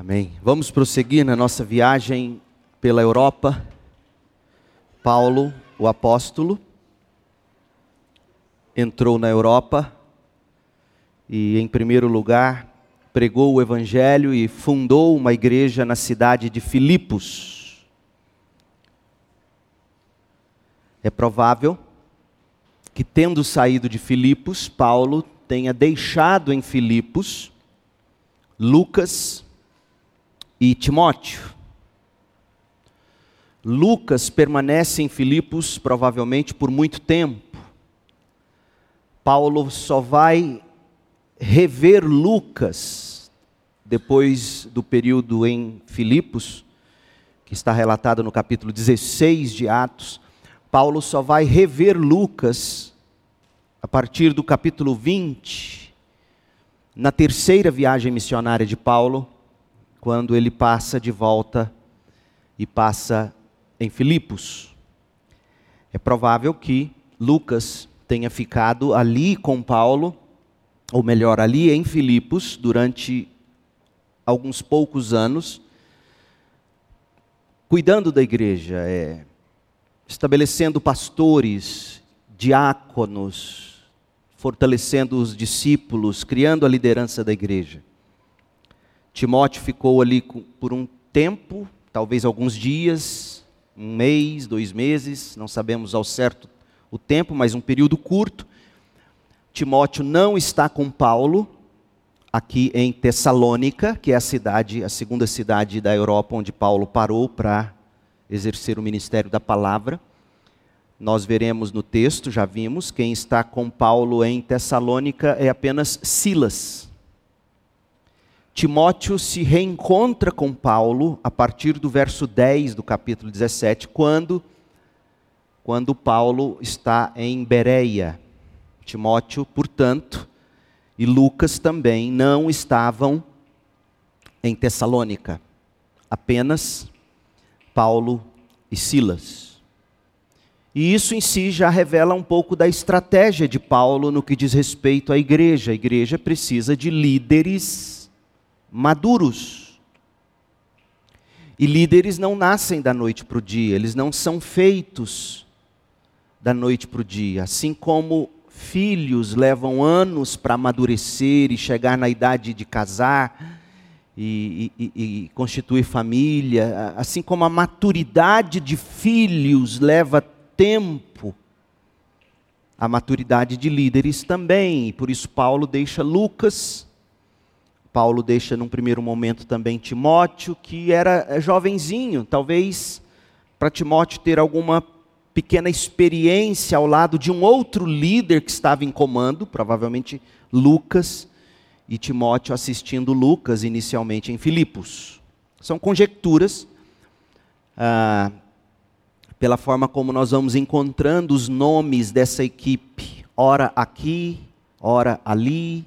Amém. Vamos prosseguir na nossa viagem pela Europa. Paulo, o apóstolo, entrou na Europa e, em primeiro lugar, pregou o Evangelho e fundou uma igreja na cidade de Filipos. É provável que, tendo saído de Filipos, Paulo tenha deixado em Filipos Lucas e Timóteo. Lucas permanece em Filipos provavelmente por muito tempo. Paulo só vai rever Lucas depois do período em Filipos, que está relatado no capítulo 16 de Atos. Paulo só vai rever Lucas a partir do capítulo 20, na terceira viagem missionária de Paulo, quando ele passa de volta e passa em Filipos. É provável que Lucas tenha ficado ali com Paulo, ou melhor, ali em Filipos, durante alguns poucos anos, cuidando da igreja, é, estabelecendo pastores, diáconos, fortalecendo os discípulos, criando a liderança da igreja. Timóteo ficou ali por um tempo, talvez alguns dias, um mês, dois meses, não sabemos ao certo o tempo, mas um período curto. Timóteo não está com Paulo aqui em Tessalônica, que é a cidade, a segunda cidade da Europa onde Paulo parou para exercer o ministério da palavra. Nós veremos no texto, já vimos, quem está com Paulo em Tessalônica é apenas Silas. Timóteo se reencontra com Paulo a partir do verso 10 do capítulo 17, quando, quando Paulo está em Bereia. Timóteo, portanto, e Lucas também não estavam em Tessalônica, apenas Paulo e Silas. E isso em si já revela um pouco da estratégia de Paulo no que diz respeito à igreja. A igreja precisa de líderes maduros. E líderes não nascem da noite para o dia, eles não são feitos da noite para o dia. Assim como filhos levam anos para amadurecer e chegar na idade de casar e, e, e, constituir família, assim como a maturidade de filhos leva tempo, a maturidade de líderes também. Por isso Paulo deixa Lucas Paulo deixa num primeiro momento também Timóteo, que era é, jovenzinho, talvez para Timóteo ter alguma pequena experiência ao lado de um outro líder que estava em comando, provavelmente Lucas, e Timóteo assistindo Lucas inicialmente em Filipos. São conjecturas, ah, pela forma como nós vamos encontrando os nomes dessa equipe, ora aqui, ora ali,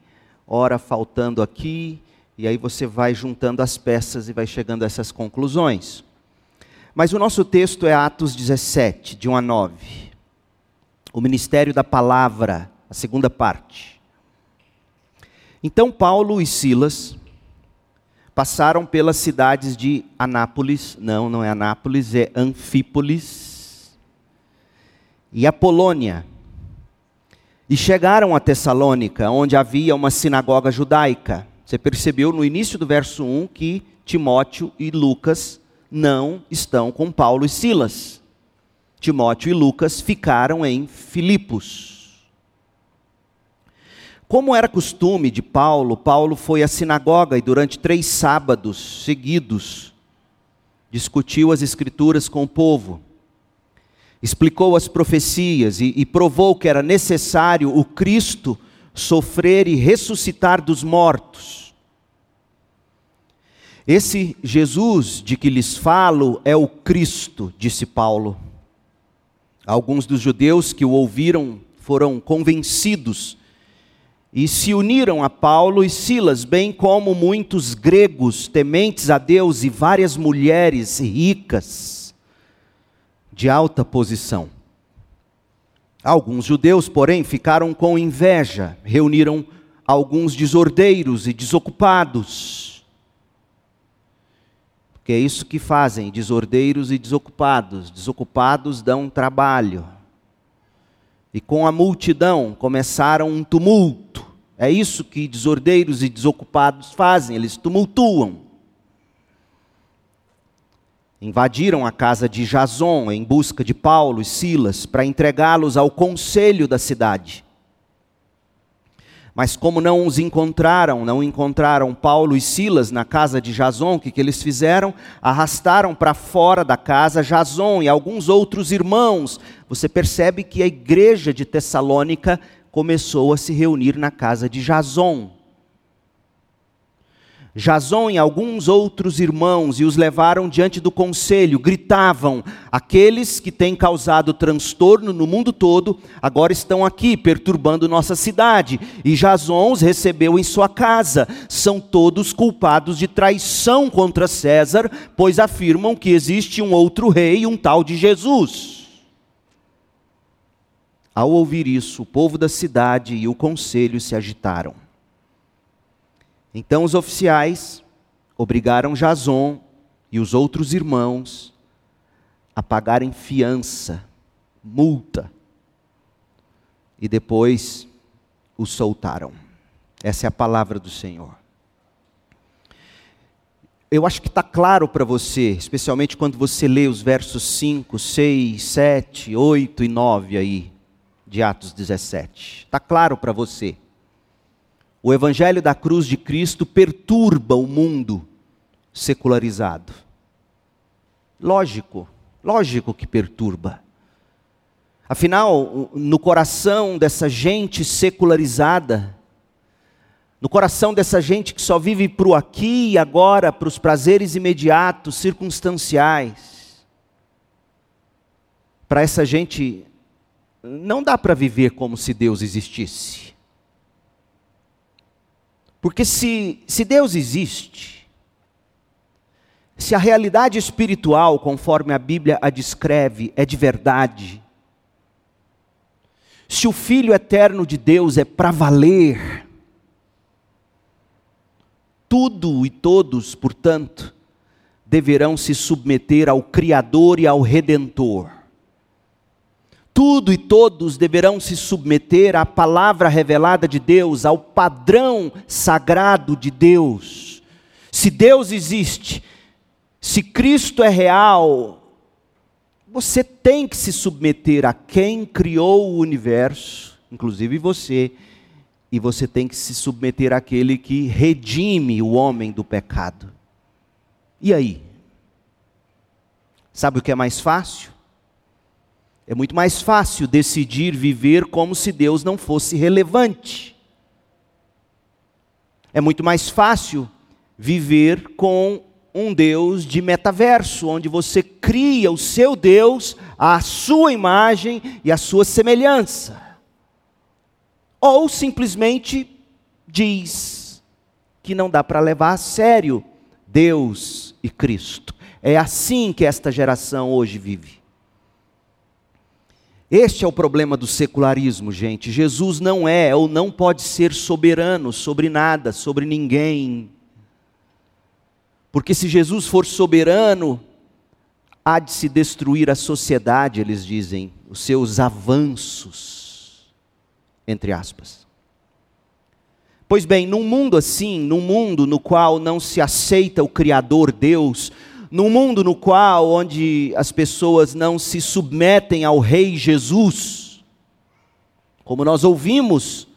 ora faltando aqui, e aí você vai juntando as peças e vai chegando a essas conclusões. Mas o nosso texto é Atos 17, de 1 a 9. O ministério da palavra, a segunda parte. Então Paulo e Silas passaram pelas cidades de Anápolis, não, não é Anápolis, é Anfípolis, e Apolônia e chegaram a Tessalônica, onde havia uma sinagoga judaica. Você percebeu no início do verso 1 que Timóteo e Lucas não estão com Paulo e Silas. Timóteo e Lucas ficaram em Filipos. Como era costume de Paulo, Paulo foi à sinagoga e durante três sábados seguidos discutiu as Escrituras com o povo explicou as profecias e, e provou que era necessário o Cristo sofrer e ressuscitar dos mortos. Esse Jesus de que lhes falo é o Cristo, disse Paulo. Alguns dos judeus que o ouviram foram convencidos e se uniram a Paulo e Silas, bem como muitos gregos tementes a Deus e várias mulheres ricas de alta posição. Alguns judeus, porém, ficaram com inveja, reuniram alguns desordeiros e desocupados. Porque é isso que fazem desordeiros e desocupados. Desocupados dão trabalho. E com a multidão começaram um tumulto. É isso que desordeiros e desocupados fazem, eles tumultuam. Invadiram a casa de Jason em busca de Paulo e Silas para entregá-los ao conselho da cidade. Mas como não os encontraram, não encontraram Paulo e Silas na casa de Jason, o que, que eles fizeram? Arrastaram para fora da casa Jason e alguns outros irmãos. Você percebe que a igreja de Tessalônica começou a se reunir na casa de Jason. Jason e alguns outros irmãos e os levaram diante do conselho, gritavam: Aqueles que têm causado transtorno no mundo todo, agora estão aqui perturbando nossa cidade. E Jason os recebeu em sua casa. São todos culpados de traição contra César, pois afirmam que existe um outro rei, um tal de Jesus. Ao ouvir isso, o povo da cidade e o conselho se agitaram. Então os oficiais obrigaram Jason e os outros irmãos a pagarem fiança, multa, e depois os soltaram. Essa é a palavra do Senhor. Eu acho que está claro para você, especialmente quando você lê os versos 5, 6, 7, 8 e 9 aí, de Atos 17. Está claro para você o evangelho da cruz de Cristo perturba o mundo secularizado. Lógico, lógico que perturba. Afinal, no coração dessa gente secularizada, no coração dessa gente que só vive para o aqui e agora, para os prazeres imediatos, circunstanciais, para essa gente, não dá para viver como se Deus existisse. Porque se, se Deus existe, se a realidade espiritual, conforme a Bíblia a descreve, é de verdade, se o Filho eterno de Deus é para valer, tudo e todos, portanto, deverão se submeter ao Criador e ao Redentor tudo e todos deverão se submeter à palavra revelada de Deus, ao padrão sagrado de Deus. Se Deus existe, se Cristo é real, você tem que se submeter a quem criou o universo, inclusive você, e você tem que se submeter àquele que redime o homem do pecado. E aí? Sabe o que é mais fácil? É muito mais fácil decidir viver como se Deus não fosse relevante. É muito mais fácil viver com um Deus de metaverso, onde você cria o seu Deus à sua imagem e à sua semelhança. Ou simplesmente diz que não dá para levar a sério Deus e Cristo. É assim que esta geração hoje vive. Este é o problema do secularismo, gente. Jesus não é ou não pode ser soberano sobre nada, sobre ninguém. Porque se Jesus for soberano, há de se destruir a sociedade, eles dizem, os seus avanços, entre aspas. Pois bem, num mundo assim, num mundo no qual não se aceita o Criador Deus, num mundo no qual onde as pessoas não se submetem ao rei Jesus, como nós ouvimos,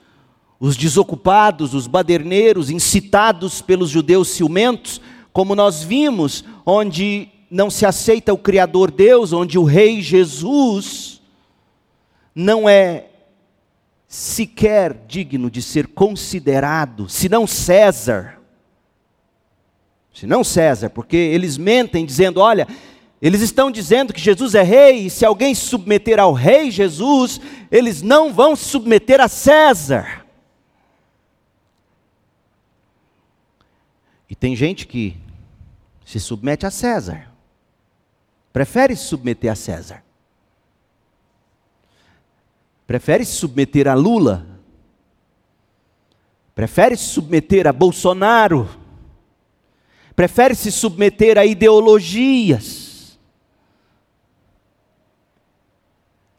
os desocupados, os baderneiros, incitados pelos judeus ciumentos, como nós vimos, onde não se aceita o Criador Deus, onde o Rei Jesus não é sequer digno de ser considerado, senão César, se não César, porque eles mentem dizendo: olha, eles estão dizendo que Jesus é rei, e se alguém se submeter ao rei Jesus, eles não vão se submeter a César. E tem gente que se submete a César, prefere se submeter a César, prefere se submeter a Lula, prefere se submeter a Bolsonaro prefere se submeter a ideologias.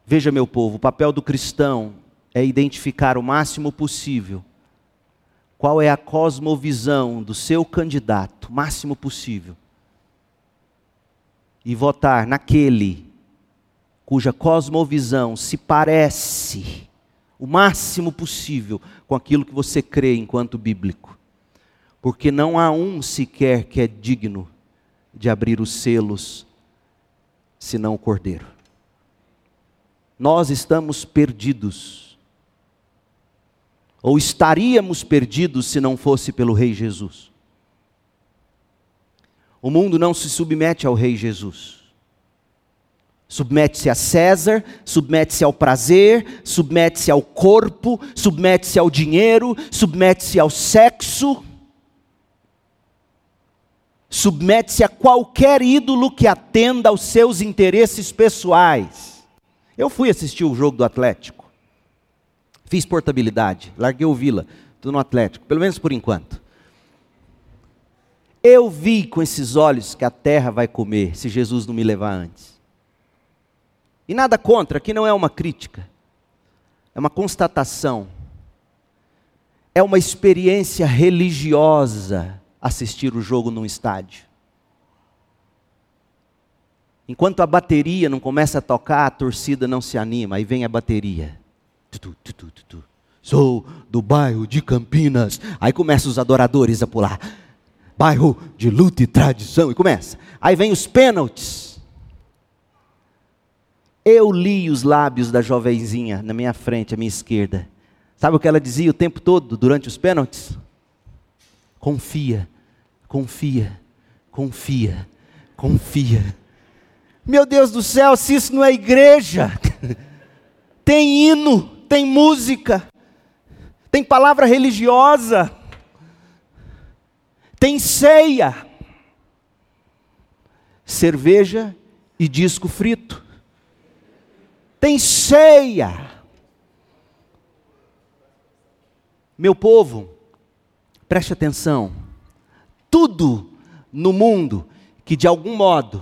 Veja, meu povo, o papel do cristão é identificar o máximo possível qual é a cosmovisão do seu candidato, máximo possível, e votar naquele cuja cosmovisão se parece o máximo possível com aquilo que você crê enquanto bíblico. Porque não há um sequer que é digno de abrir os selos, senão o Cordeiro. Nós estamos perdidos. Ou estaríamos perdidos se não fosse pelo Rei Jesus. O mundo não se submete ao Rei Jesus. Submete-se a César, submete-se ao prazer, submete-se ao corpo, submete-se ao dinheiro, submete-se ao sexo, submete-se a qualquer ídolo que atenda aos seus interesses pessoais. Eu fui assistir o jogo do Atlético, fiz portabilidade, larguei o Vila, estou no Atlético, pelo menos por enquanto. Eu vi com esses olhos que a terra vai comer se Jesus não me levar antes. E nada contra, aqui não é uma crítica, é uma constatação. É uma experiência religiosa assistir o jogo num estádio. Enquanto a bateria não começa a tocar, a torcida não se anima, aí vem a bateria. Sou do bairro de Campinas. Aí começam os adoradores a pular. Bairro de luta e tradição. E começa. Aí vem os pênaltis. Eu li os lábios da jovenzinha na minha frente, à minha esquerda. Sabe o que ela dizia o tempo todo durante os pênaltis? Confia, confia, confia, confia. Meu Deus do céu, se isso não é igreja, tem hino, tem música, tem palavra religiosa, tem ceia, cerveja e disco frito tem ceia. Meu povo, preste atenção. Tudo no mundo que de algum modo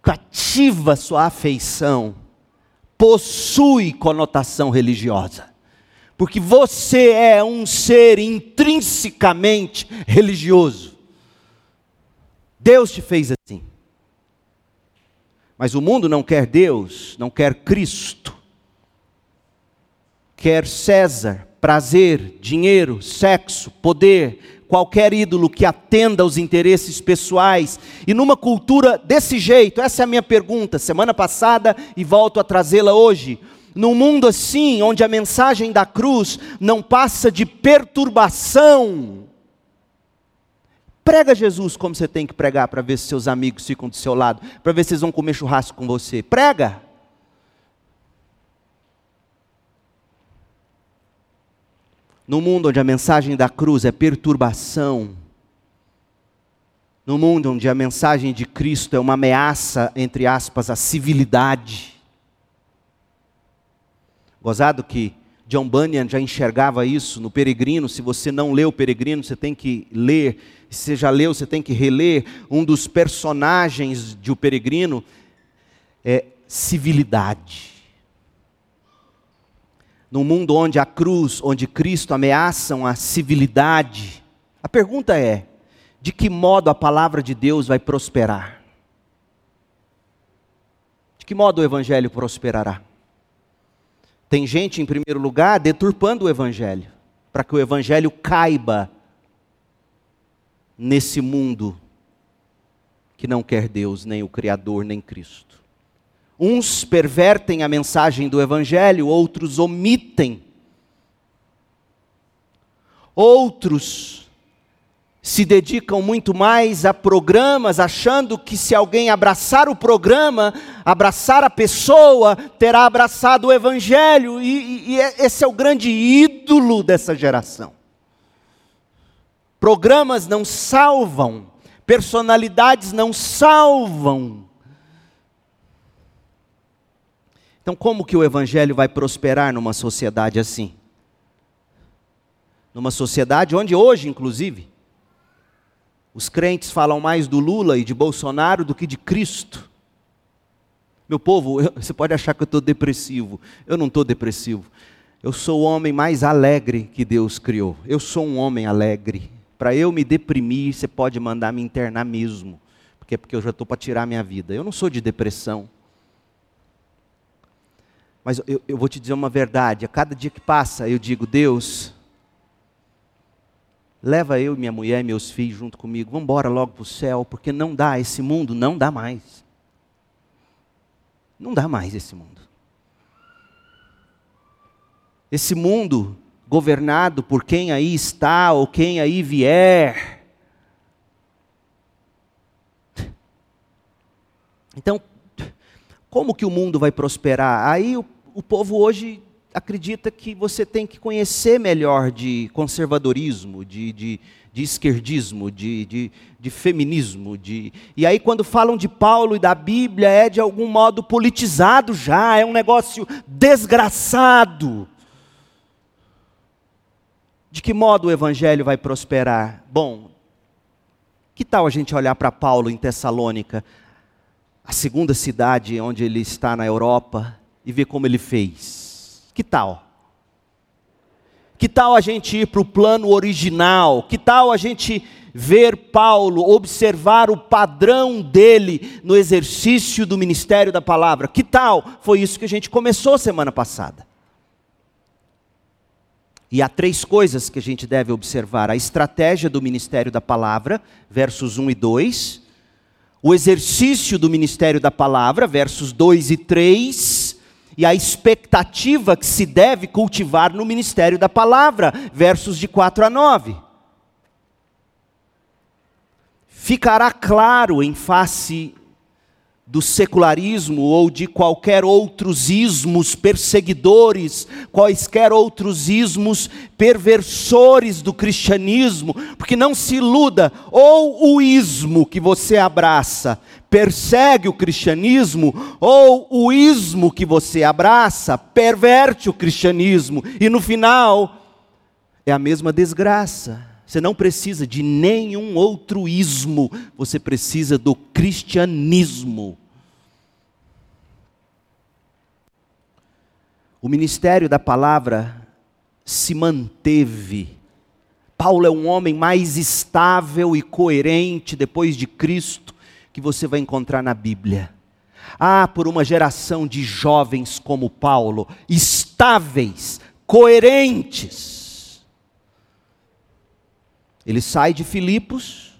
cativa sua afeição possui conotação religiosa. Porque você é um ser intrinsecamente religioso. Deus te fez assim. Mas o mundo não quer Deus, não quer Cristo. Quer César, prazer, dinheiro, sexo, poder, qualquer ídolo que atenda aos interesses pessoais. E numa cultura desse jeito, essa é a minha pergunta, semana passada e volto a trazê-la hoje. Num mundo assim, onde a mensagem da cruz não passa de perturbação, Prega Jesus como você tem que pregar para ver se seus amigos ficam do seu lado, para ver se eles vão comer churrasco com você. Prega. No mundo onde a mensagem da cruz é perturbação, no mundo onde a mensagem de Cristo é uma ameaça, entre aspas, à civilidade. Gozado que John Bunyan já enxergava isso no Peregrino. Se você não leu o Peregrino, você tem que ler. Se você já leu, você tem que reler. Um dos personagens de O Peregrino é civilidade. Num mundo onde a cruz, onde Cristo ameaçam a civilidade, a pergunta é: de que modo a palavra de Deus vai prosperar? De que modo o evangelho prosperará? Tem gente, em primeiro lugar, deturpando o Evangelho, para que o Evangelho caiba nesse mundo que não quer Deus, nem o Criador, nem Cristo. Uns pervertem a mensagem do Evangelho, outros omitem. Outros se dedicam muito mais a programas, achando que se alguém abraçar o programa, abraçar a pessoa, terá abraçado o Evangelho, e, e é, esse é o grande ídolo dessa geração. Programas não salvam, personalidades não salvam. Então, como que o Evangelho vai prosperar numa sociedade assim? Numa sociedade onde hoje, inclusive, Os crentes falam mais do Lula e de Bolsonaro do que de Cristo. Meu povo, eu, você pode achar que eu estou depressivo. Eu não estou depressivo. Eu sou o homem mais alegre que Deus criou. Eu sou um homem alegre. Para eu me deprimir, você pode mandar me internar mesmo. Porque é porque eu já estou para tirar minha vida. Eu não sou de depressão. Mas eu, eu vou te dizer uma verdade: a cada dia que passa, eu digo, Deus, leva eu, minha mulher e meus filhos junto comigo, vamos embora logo para o céu, porque não dá, esse mundo não dá mais. Não dá mais esse mundo. Esse mundo governado por quem aí está ou quem aí vier. Então, como que o mundo vai prosperar? Aí o, o povo hoje acredita que você tem que conhecer melhor de conservadorismo, de, de, de esquerdismo, de, de, de, feminismo. De... E aí, quando falam de Paulo e da Bíblia, é de algum modo politizado já, é um negócio desgraçado. De que modo o evangelho vai prosperar? Bom, que tal a gente olhar para Paulo em Tessalônica, a segunda cidade onde ele está na Europa, e ver como ele fez? Que tal? Que tal a gente ir para o plano original? Que tal a gente ver Paulo, observar o padrão dele no exercício do ministério da palavra? Que tal? Foi isso que a gente começou semana passada. E há três coisas que a gente deve observar: a estratégia do ministério da palavra, versos 1 e 2, o exercício do ministério da palavra, versos 2 e 3 e a expectativa que se deve cultivar no ministério da palavra, versos de 4 a 9. Ficará claro em face do secularismo ou de qualquer outros ismos perseguidores, quaisquer outros ismos perversores do cristianismo, porque não se iluda, ou o ismo que você abraça persegue o cristianismo, ou o ismo que você abraça perverte o cristianismo, e no final é a mesma desgraça. Você não precisa de nenhum outro ismo, você precisa do cristianismo. O ministério da palavra se manteve. Paulo é um homem mais estável e coerente depois de Cristo que você vai encontrar na Bíblia. Ah, por uma geração de jovens como Paulo, estáveis, coerentes ele sai de Filipos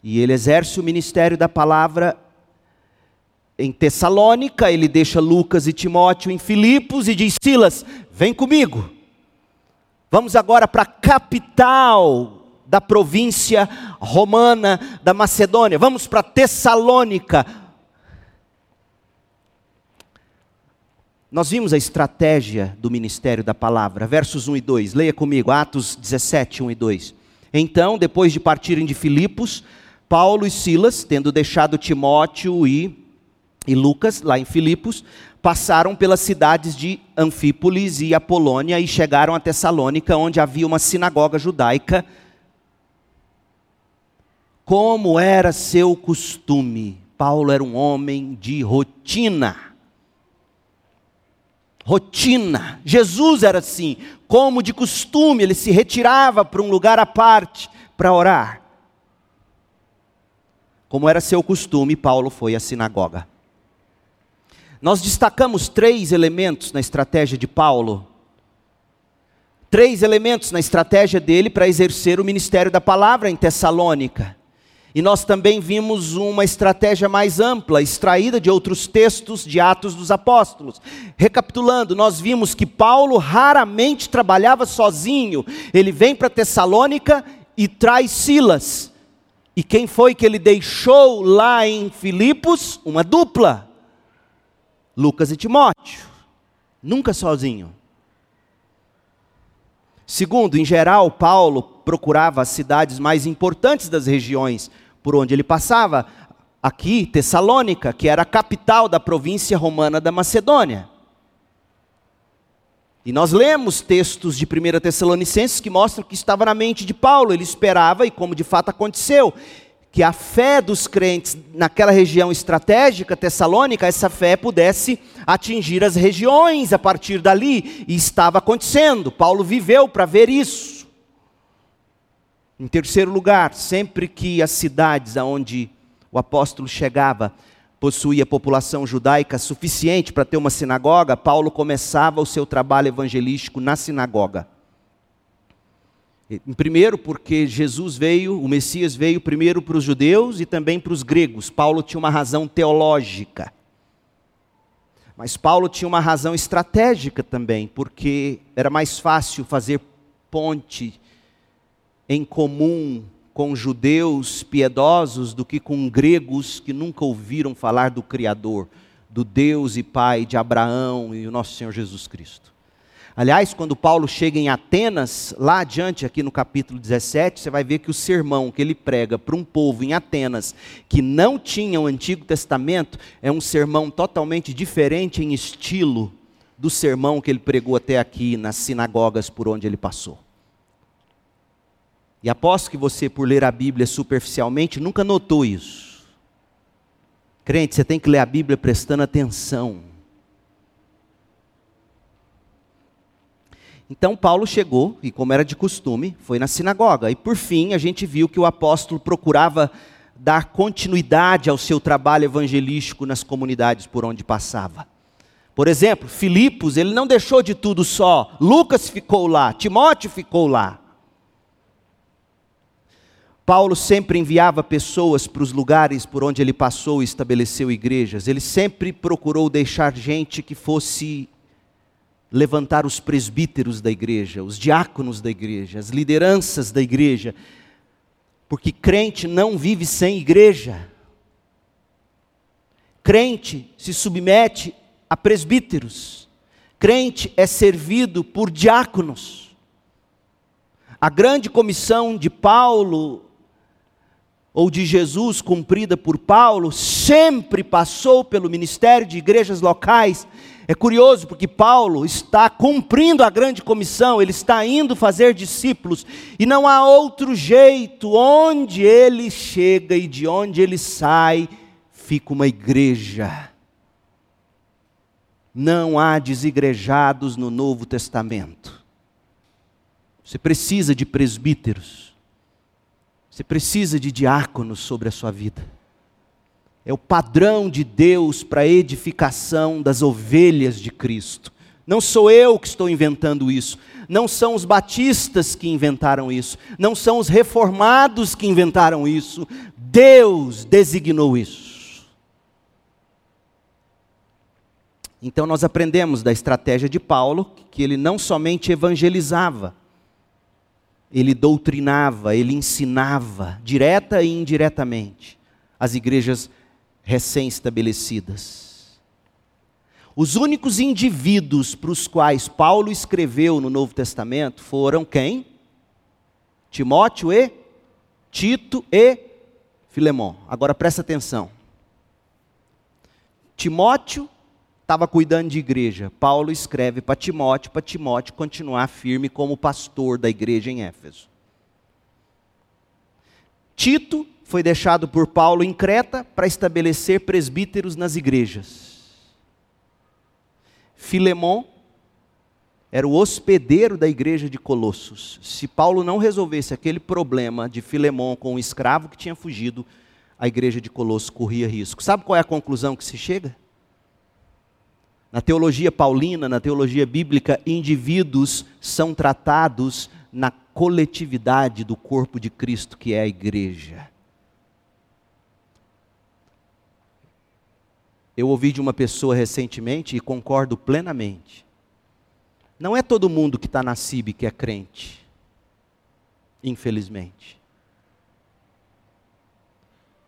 e ele exerce o ministério da palavra em Tessalônica, ele deixa Lucas e Timóteo em Filipos e diz: Silas, vem comigo. Vamos agora para a capital da província romana da Macedônia. Vamos para Tessalônica. Nós vimos a estratégia do ministério da palavra, versos 1 e 2. Leia comigo, Atos 17, 1 e 2. Então, depois de partirem de Filipos, Paulo e Silas, tendo deixado Timóteo e, e Lucas lá em Filipos, passaram pelas cidades de Anfípolis e Apolônia e chegaram a Tessalônica, onde havia uma sinagoga judaica. Como era seu costume, Paulo era um homem de rotina rotina. Jesus era assim, como de costume, ele se retirava para um lugar à parte para orar. Como era seu costume, Paulo foi à sinagoga. Nós destacamos três elementos na estratégia de Paulo. Três elementos na estratégia dele para exercer o ministério da palavra em Tessalônica. E nós também vimos uma estratégia mais ampla, extraída de outros textos de Atos dos Apóstolos. Recapitulando, nós vimos que Paulo raramente trabalhava sozinho. Ele vem para Tessalônica e traz Silas. E quem foi que ele deixou lá em Filipos? Uma dupla: Lucas e Timóteo. Nunca sozinho. Segundo, em geral, Paulo procurava as cidades mais importantes das regiões por onde ele passava. Aqui, Tessalônica, que era a capital da província romana da Macedônia. E nós lemos textos de 1 Tessalonicenses que mostram que estava na mente de Paulo, ele esperava, e como de fato aconteceu, que a fé dos crentes naquela região estratégica tessalônica, essa fé pudesse atingir as regiões a partir dali, e estava acontecendo. Paulo viveu para ver isso. Em terceiro lugar, sempre que as cidades aonde o apóstolo chegava possuía população judaica suficiente para ter uma sinagoga, Paulo começava o seu trabalho evangelístico na sinagoga. Primeiro, porque Jesus veio, o Messias veio primeiro para os judeus e também para os gregos. Paulo tinha uma razão teológica. Mas Paulo tinha uma razão estratégica também, porque era mais fácil fazer ponte em comum com judeus piedosos do que com gregos que nunca ouviram falar do Criador, do Deus e Pai de Abraão e o nosso Senhor Jesus Cristo. Aliás, quando Paulo chega em Atenas, lá adiante, aqui no capítulo 17, você vai ver que o sermão que ele prega para um povo em Atenas que não tinha o Antigo Testamento é um sermão totalmente diferente em estilo do sermão que ele pregou até aqui nas sinagogas por onde ele passou. E aposto que você, por ler a Bíblia superficialmente, nunca notou isso. Crente, você tem que ler a Bíblia prestando atenção. Então Paulo chegou, e como era de costume, foi na sinagoga. E por fim, a gente viu que o apóstolo procurava dar continuidade ao seu trabalho evangelístico nas comunidades por onde passava. Por exemplo, Filipos, ele não deixou de tudo só. Lucas ficou lá, Timóteo ficou lá. Paulo sempre enviava pessoas para os lugares por onde ele passou e estabeleceu igrejas. Ele sempre procurou deixar gente que fosse levantar os presbíteros da igreja, os diáconos da igreja, as lideranças da igreja, porque crente não vive sem igreja. Crente se submete a presbíteros. Crente é servido por diáconos. A grande comissão de Paulo ou de Jesus cumprida por Paulo sempre passou pelo ministério de igrejas locais é curioso porque Paulo está cumprindo a grande comissão, ele está indo fazer discípulos, e não há outro jeito, onde ele chega e de onde ele sai, fica uma igreja. Não há desigrejados no Novo Testamento. Você precisa de presbíteros, você precisa de diáconos sobre a sua vida é o padrão de Deus para a edificação das ovelhas de Cristo. Não sou eu que estou inventando isso, não são os batistas que inventaram isso, não são os reformados que inventaram isso, Deus designou isso. Então nós aprendemos da estratégia de Paulo que ele não somente evangelizava, ele doutrinava, ele ensinava, direta e indiretamente, as igrejas recém-estabelecidas. Os únicos indivíduos para os quais Paulo escreveu no Novo Testamento foram quem? Timóteo e Tito e Filemão. Agora presta atenção. Timóteo estava cuidando de igreja. Paulo escreve para Timóteo, para Timóteo continuar firme como pastor da igreja em Éfeso. Tito foi deixado por Paulo em Creta para estabelecer presbíteros nas igrejas. Filemon era o hospedeiro da igreja de Colossos. Se Paulo não resolvesse aquele problema de Filemon com o escravo que tinha fugido, a igreja de Colossos corria risco. Sabe qual é a conclusão que se chega? Na teologia paulina, na teologia bíblica, indivíduos são tratados na coletividade do corpo de Cristo, que é a igreja. Eu ouvi de uma pessoa recentemente e concordo plenamente. Não é todo mundo que está na CIB que é crente, infelizmente.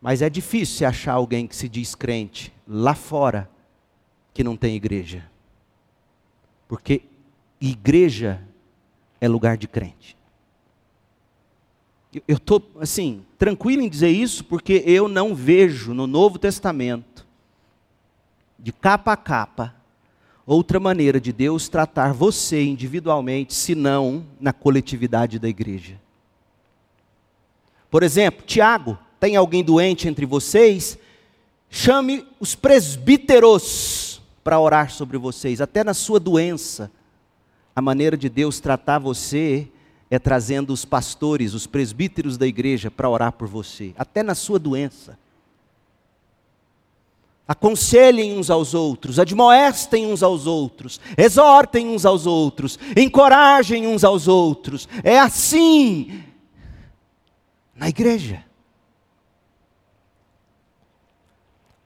Mas é difícil achar alguém que se diz crente lá fora que não tem igreja. Porque igreja é lugar de crente. Eu estou, assim, tranquilo em dizer isso, porque eu não vejo no Novo Testamento de capa a capa, outra maneira de Deus tratar você individualmente, senão na coletividade da igreja. Por exemplo, Tiago, tem alguém doente entre vocês? Chame os presbíteros para orar sobre vocês, até na sua doença. A maneira de Deus tratar você é trazendo os pastores, os presbíteros da igreja para orar por você, até na sua doença. Aconselhem uns aos outros, admoestem uns aos outros, exortem uns aos outros, encorajem uns aos outros. É assim na igreja.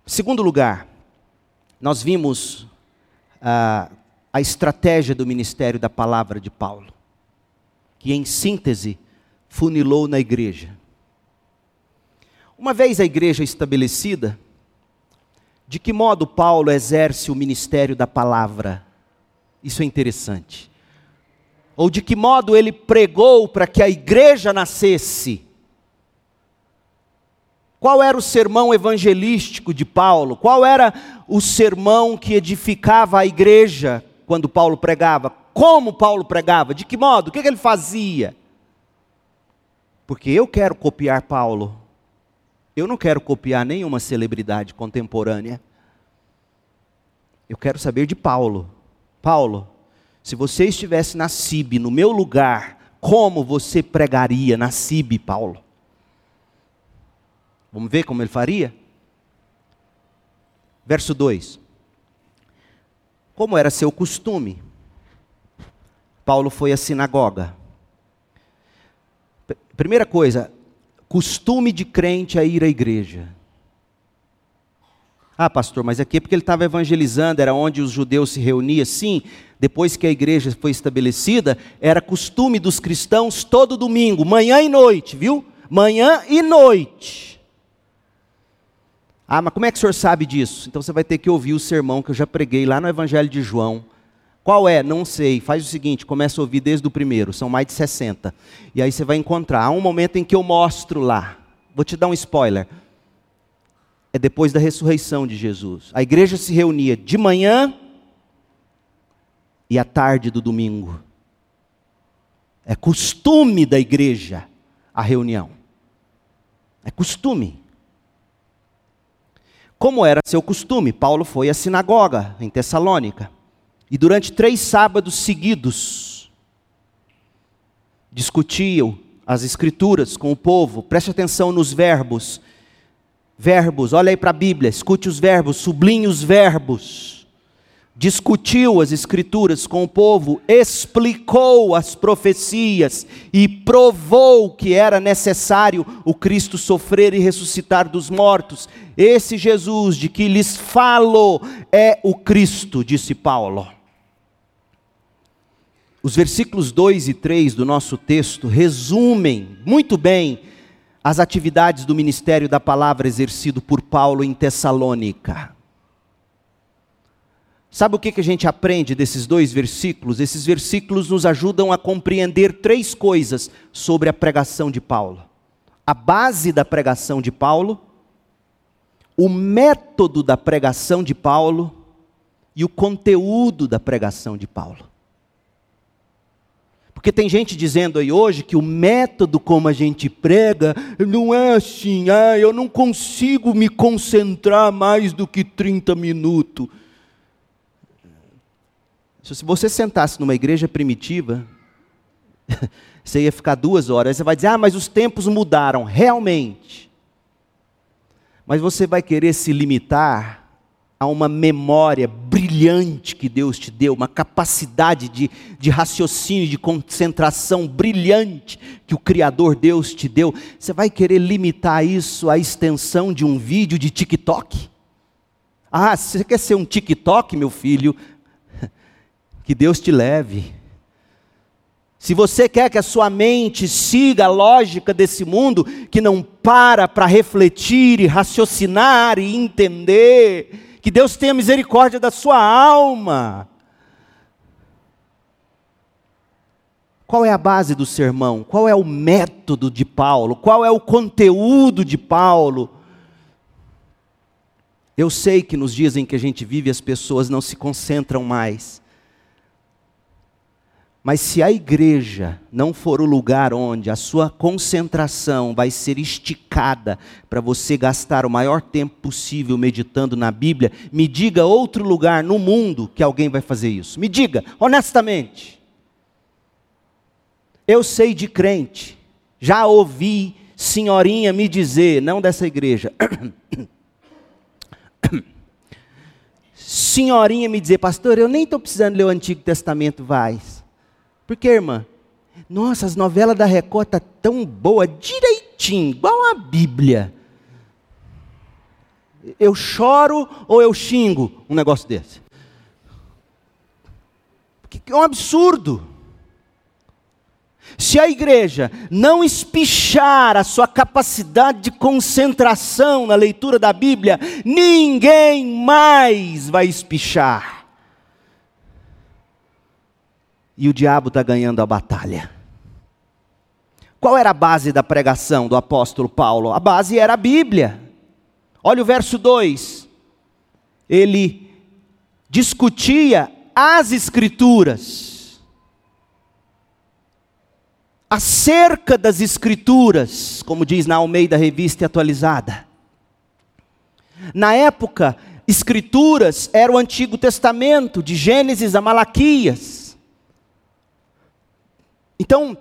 Segundo lugar, nós vimos ah, a estratégia do ministério da palavra de Paulo, que em síntese funilou na igreja. Uma vez a igreja estabelecida, de que modo Paulo exerce o ministério da palavra? Isso é interessante. Ou de que modo ele pregou para que a igreja nascesse? Qual era o sermão evangelístico de Paulo? Qual era o sermão que edificava a igreja quando Paulo pregava? Como Paulo pregava? De que modo? O que ele fazia? Porque eu quero copiar Paulo. Eu não quero copiar nenhuma celebridade contemporânea. Eu quero saber de Paulo. Paulo, se você estivesse na CIB, no meu lugar, como você pregaria na CIB, Paulo? Vamos ver como ele faria? Verso 2. Como era seu costume, Paulo foi à sinagoga. Primeira coisa, costume de crente é ir à igreja. Ah, pastor, mas aqui é porque ele estava evangelizando, era onde os judeus se reuniam. Sim, depois que a igreja foi estabelecida, era costume dos cristãos todo domingo, manhã e noite, viu? Manhã e noite. Ah, mas como é que o senhor sabe disso? Então você vai ter que ouvir o sermão que eu já preguei lá no Evangelho de João. Qual é? Não sei. Faz o seguinte, começa a ouvir desde o primeiro, são mais de 60. E aí você vai encontrar. Há um momento em que eu mostro lá. Vou te dar um spoiler. É depois da ressurreição de Jesus. A igreja se reunia de manhã e à tarde do domingo. É costume da igreja a reunião. É costume. Como era seu costume, Paulo foi à sinagoga em Tessalônica. E durante três sábados seguidos, discutiam as escrituras com o povo, preste atenção nos verbos. Verbos, olha aí para a Bíblia, escute os verbos, sublinhe os verbos discutiu as Escrituras com o povo, explicou as profecias e provou que era necessário o Cristo sofrer e ressuscitar dos mortos. Esse Jesus de que lhes falo é o Cristo, disse Paulo. Os versículos 2 e 3 do nosso texto resumem muito bem as atividades do ministério da palavra exercido por Paulo em Tessalônica. Sabe o que, que a gente aprende desses dois versículos? Esses versículos nos ajudam a compreender três coisas sobre a pregação de Paulo: a base da pregação de Paulo, o método da pregação de Paulo e o conteúdo da pregação de Paulo. Porque tem gente dizendo aí hoje que o método como a gente prega não é assim, ah, eu não consigo me concentrar mais do que 30 minutos. Se você sentasse numa igreja primitiva, você ia ficar duas horas, você vai dizer, ah, mas os tempos mudaram. Realmente. Mas você vai querer se limitar a uma memória brilhante que Deus te deu, uma capacidade de, de raciocínio, de concentração brilhante que o Criador Deus te deu. Você vai querer limitar isso à extensão de um vídeo de TikTok? Ah, você quer ser um TikTok, meu filho? Que Deus te leve. Se você quer que a sua mente siga a lógica desse mundo, que não para para refletir e raciocinar e entender, que Deus tenha misericórdia da sua alma. Qual é a base do sermão? Qual é o método de Paulo? Qual é o conteúdo de Paulo? Eu sei que nos dias em que a gente vive as pessoas não se concentram mais. Mas se a igreja não for o lugar onde a sua concentração vai ser esticada para você gastar o maior tempo possível meditando na Bíblia, me diga outro lugar no mundo que alguém vai fazer isso. Me diga, honestamente. Eu sei de crente, já ouvi senhorinha me dizer, não dessa igreja, senhorinha me dizer, pastor, eu nem estou precisando ler o Antigo Testamento mais. Por quê, irmã? Nossa, as novelas da Record tá tão boa, direitinho, igual a Bíblia. Eu choro ou eu xingo um negócio desse? É um absurdo. Se a igreja não espichar a sua capacidade de concentração na leitura da Bíblia, ninguém mais vai espichar e o diabo está ganhando a batalha. Qual era a base da pregação do apóstolo Paulo? A base era a Bíblia. Olha o verso 2. Ele discutia as Escrituras, acerca das Escrituras, como diz na Almeida Revista Atualizada. Na época, Escrituras era o Antigo Testamento, de Gênesis a Malaquias. Então,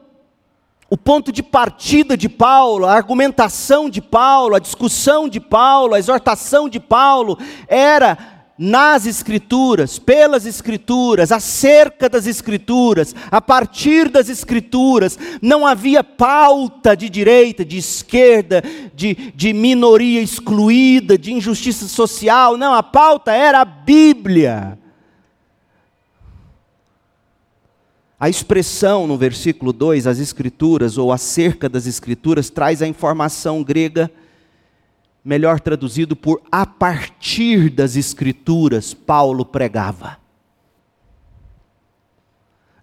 o ponto de partida de Paulo, a argumentação de Paulo, a discussão de Paulo, a exortação de Paulo era nas Escrituras, pelas Escrituras, acerca das Escrituras, a partir das Escrituras, não havia pauta de direita, de esquerda, de, de minoria excluída, de injustiça social, não, a pauta era a Bíblia. A expressão no versículo 2, as escrituras ou acerca das escrituras, traz a informação grega, melhor traduzido por a partir das escrituras, Paulo pregava.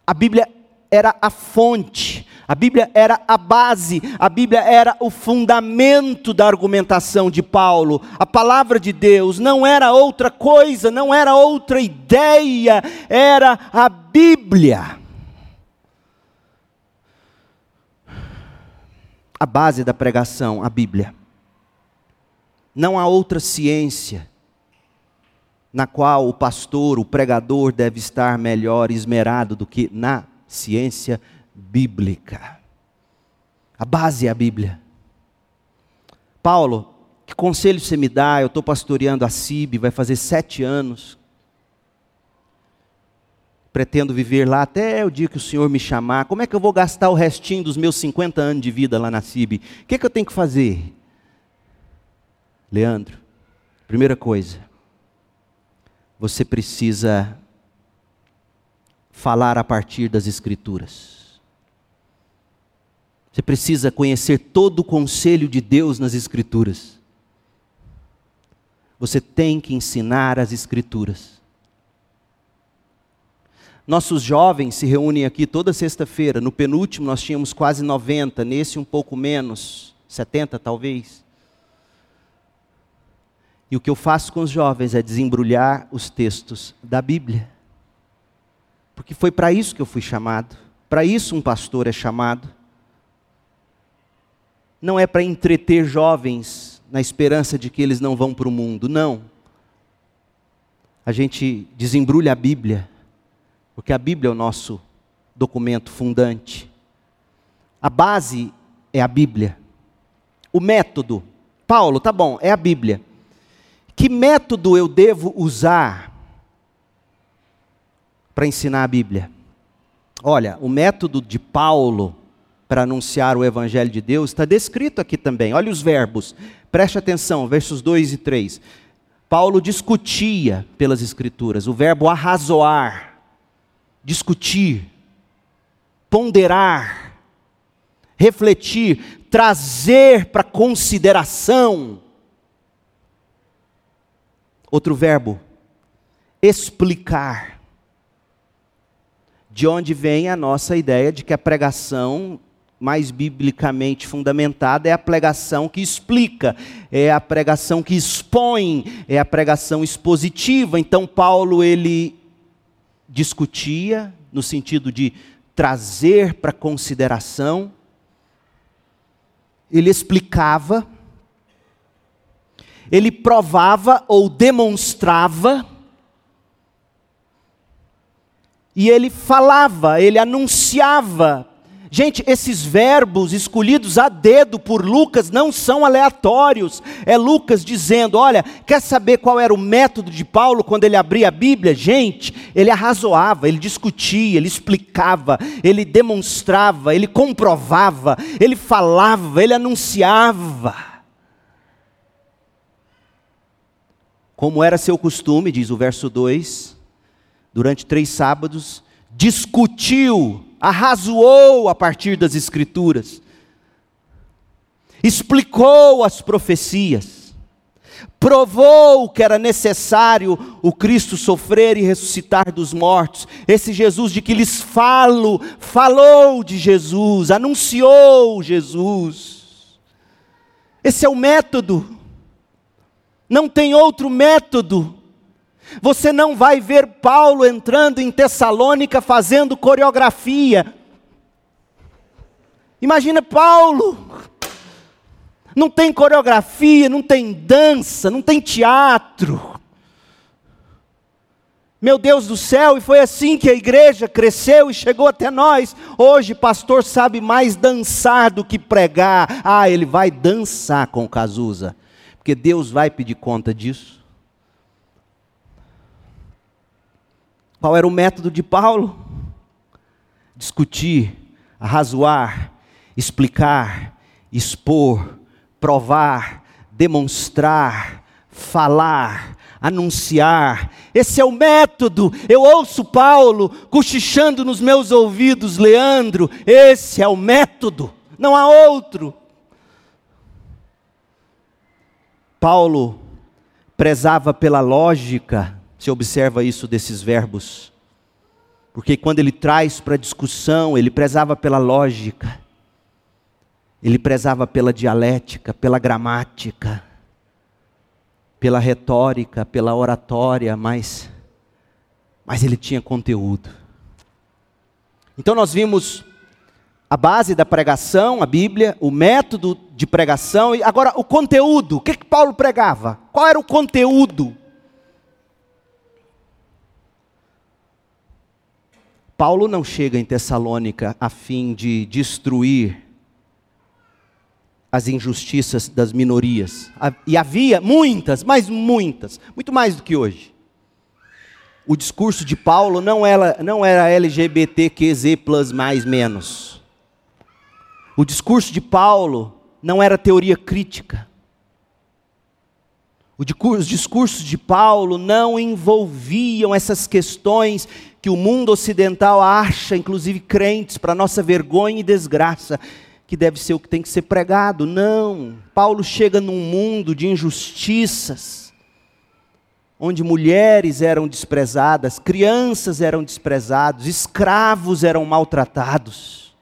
A Bíblia era a fonte, a Bíblia era a base, a Bíblia era o fundamento da argumentação de Paulo. A palavra de Deus não era outra coisa, não era outra ideia, era a Bíblia. A base da pregação, a Bíblia. Não há outra ciência na qual o pastor, o pregador deve estar melhor esmerado do que na ciência bíblica. A base é a Bíblia. Paulo, que conselho você me dá? Eu estou pastoreando a CIB, vai fazer sete anos pretendo viver lá até o dia que o Senhor me chamar. Como é que eu vou gastar o restinho dos meus 50 anos de vida lá na CIB? O que, é que eu tenho que fazer? Leandro, primeira coisa, você precisa falar a partir das Escrituras. Você precisa conhecer todo o conselho de Deus nas Escrituras. Você tem que ensinar as Escrituras. Nossos jovens se reúnem aqui toda sexta-feira. No penúltimo nós tínhamos quase 90, nesse um pouco menos, 70 talvez. E o que eu faço com os jovens é desembrulhar os textos da Bíblia. Porque foi para isso que eu fui chamado. Para isso um pastor é chamado. Não é para entreter jovens na esperança de que eles não vão para o mundo, não. A gente desembrulha a Bíblia porque a Bíblia é o nosso documento fundante. A base é a Bíblia. O método, Paulo, tá bom, é a Bíblia. Que método eu devo usar para ensinar a Bíblia? Olha, o método de Paulo para anunciar o Evangelho de Deus está descrito aqui também. Olha os verbos, preste atenção, versos 2 e 3. Paulo discutia pelas Escrituras, o verbo arrazoar discutir, ponderar, refletir, trazer para consideração. Outro verbo, explicar. De onde vem a nossa ideia de que a pregação mais biblicamente fundamentada é a pregação que explica, é a pregação que expõe, é a pregação expositiva. Então Paulo ele discutia no sentido de trazer para consideração, ele explicava, ele provava ou demonstrava, e ele falava, ele anunciava Gente, esses verbos escolhidos a dedo por Lucas não são aleatórios. É Lucas dizendo: olha, quer saber qual era o método de Paulo quando ele abria a Bíblia? Gente, ele arrazoava, ele discutia, ele explicava, ele demonstrava, ele comprovava, ele falava, ele anunciava. Como era seu costume, diz o verso 2, durante três sábados, discutiu arrazoou a partir das Escrituras, explicou as profecias, provou que era necessário o Cristo sofrer e ressuscitar dos mortos. Esse Jesus de que lhes falo, falou de Jesus, anunciou Jesus. Esse é o método. Não tem outro método. Você não vai ver Paulo entrando em Tessalônica fazendo coreografia. Imagina Paulo. Não tem coreografia, não tem dança, não tem teatro. Meu Deus do céu, e foi assim que a igreja cresceu e chegou até nós. Hoje, pastor sabe mais dançar do que pregar. Ah, ele vai dançar com o Cazuza, porque Deus vai pedir conta disso. Qual era o método de Paulo? Discutir, arrazoar, explicar, expor, provar, demonstrar, falar, anunciar. Esse é o método. Eu ouço Paulo cochichando nos meus ouvidos, Leandro. Esse é o método. Não há outro. Paulo prezava pela lógica você observa isso desses verbos. Porque quando ele traz para discussão, ele prezava pela lógica, ele prezava pela dialética, pela gramática, pela retórica, pela oratória, mas, mas ele tinha conteúdo. Então nós vimos a base da pregação, a Bíblia, o método de pregação, e agora o conteúdo. O que, que Paulo pregava? Qual era o conteúdo? Paulo não chega em Tessalônica a fim de destruir as injustiças das minorias. E havia muitas, mas muitas, muito mais do que hoje. O discurso de Paulo não era, não era LGBTQZ mais menos. O discurso de Paulo não era teoria crítica. Os discursos de Paulo não envolviam essas questões que o mundo ocidental acha, inclusive crentes, para nossa vergonha e desgraça, que deve ser o que tem que ser pregado. Não. Paulo chega num mundo de injustiças, onde mulheres eram desprezadas, crianças eram desprezados, escravos eram maltratados.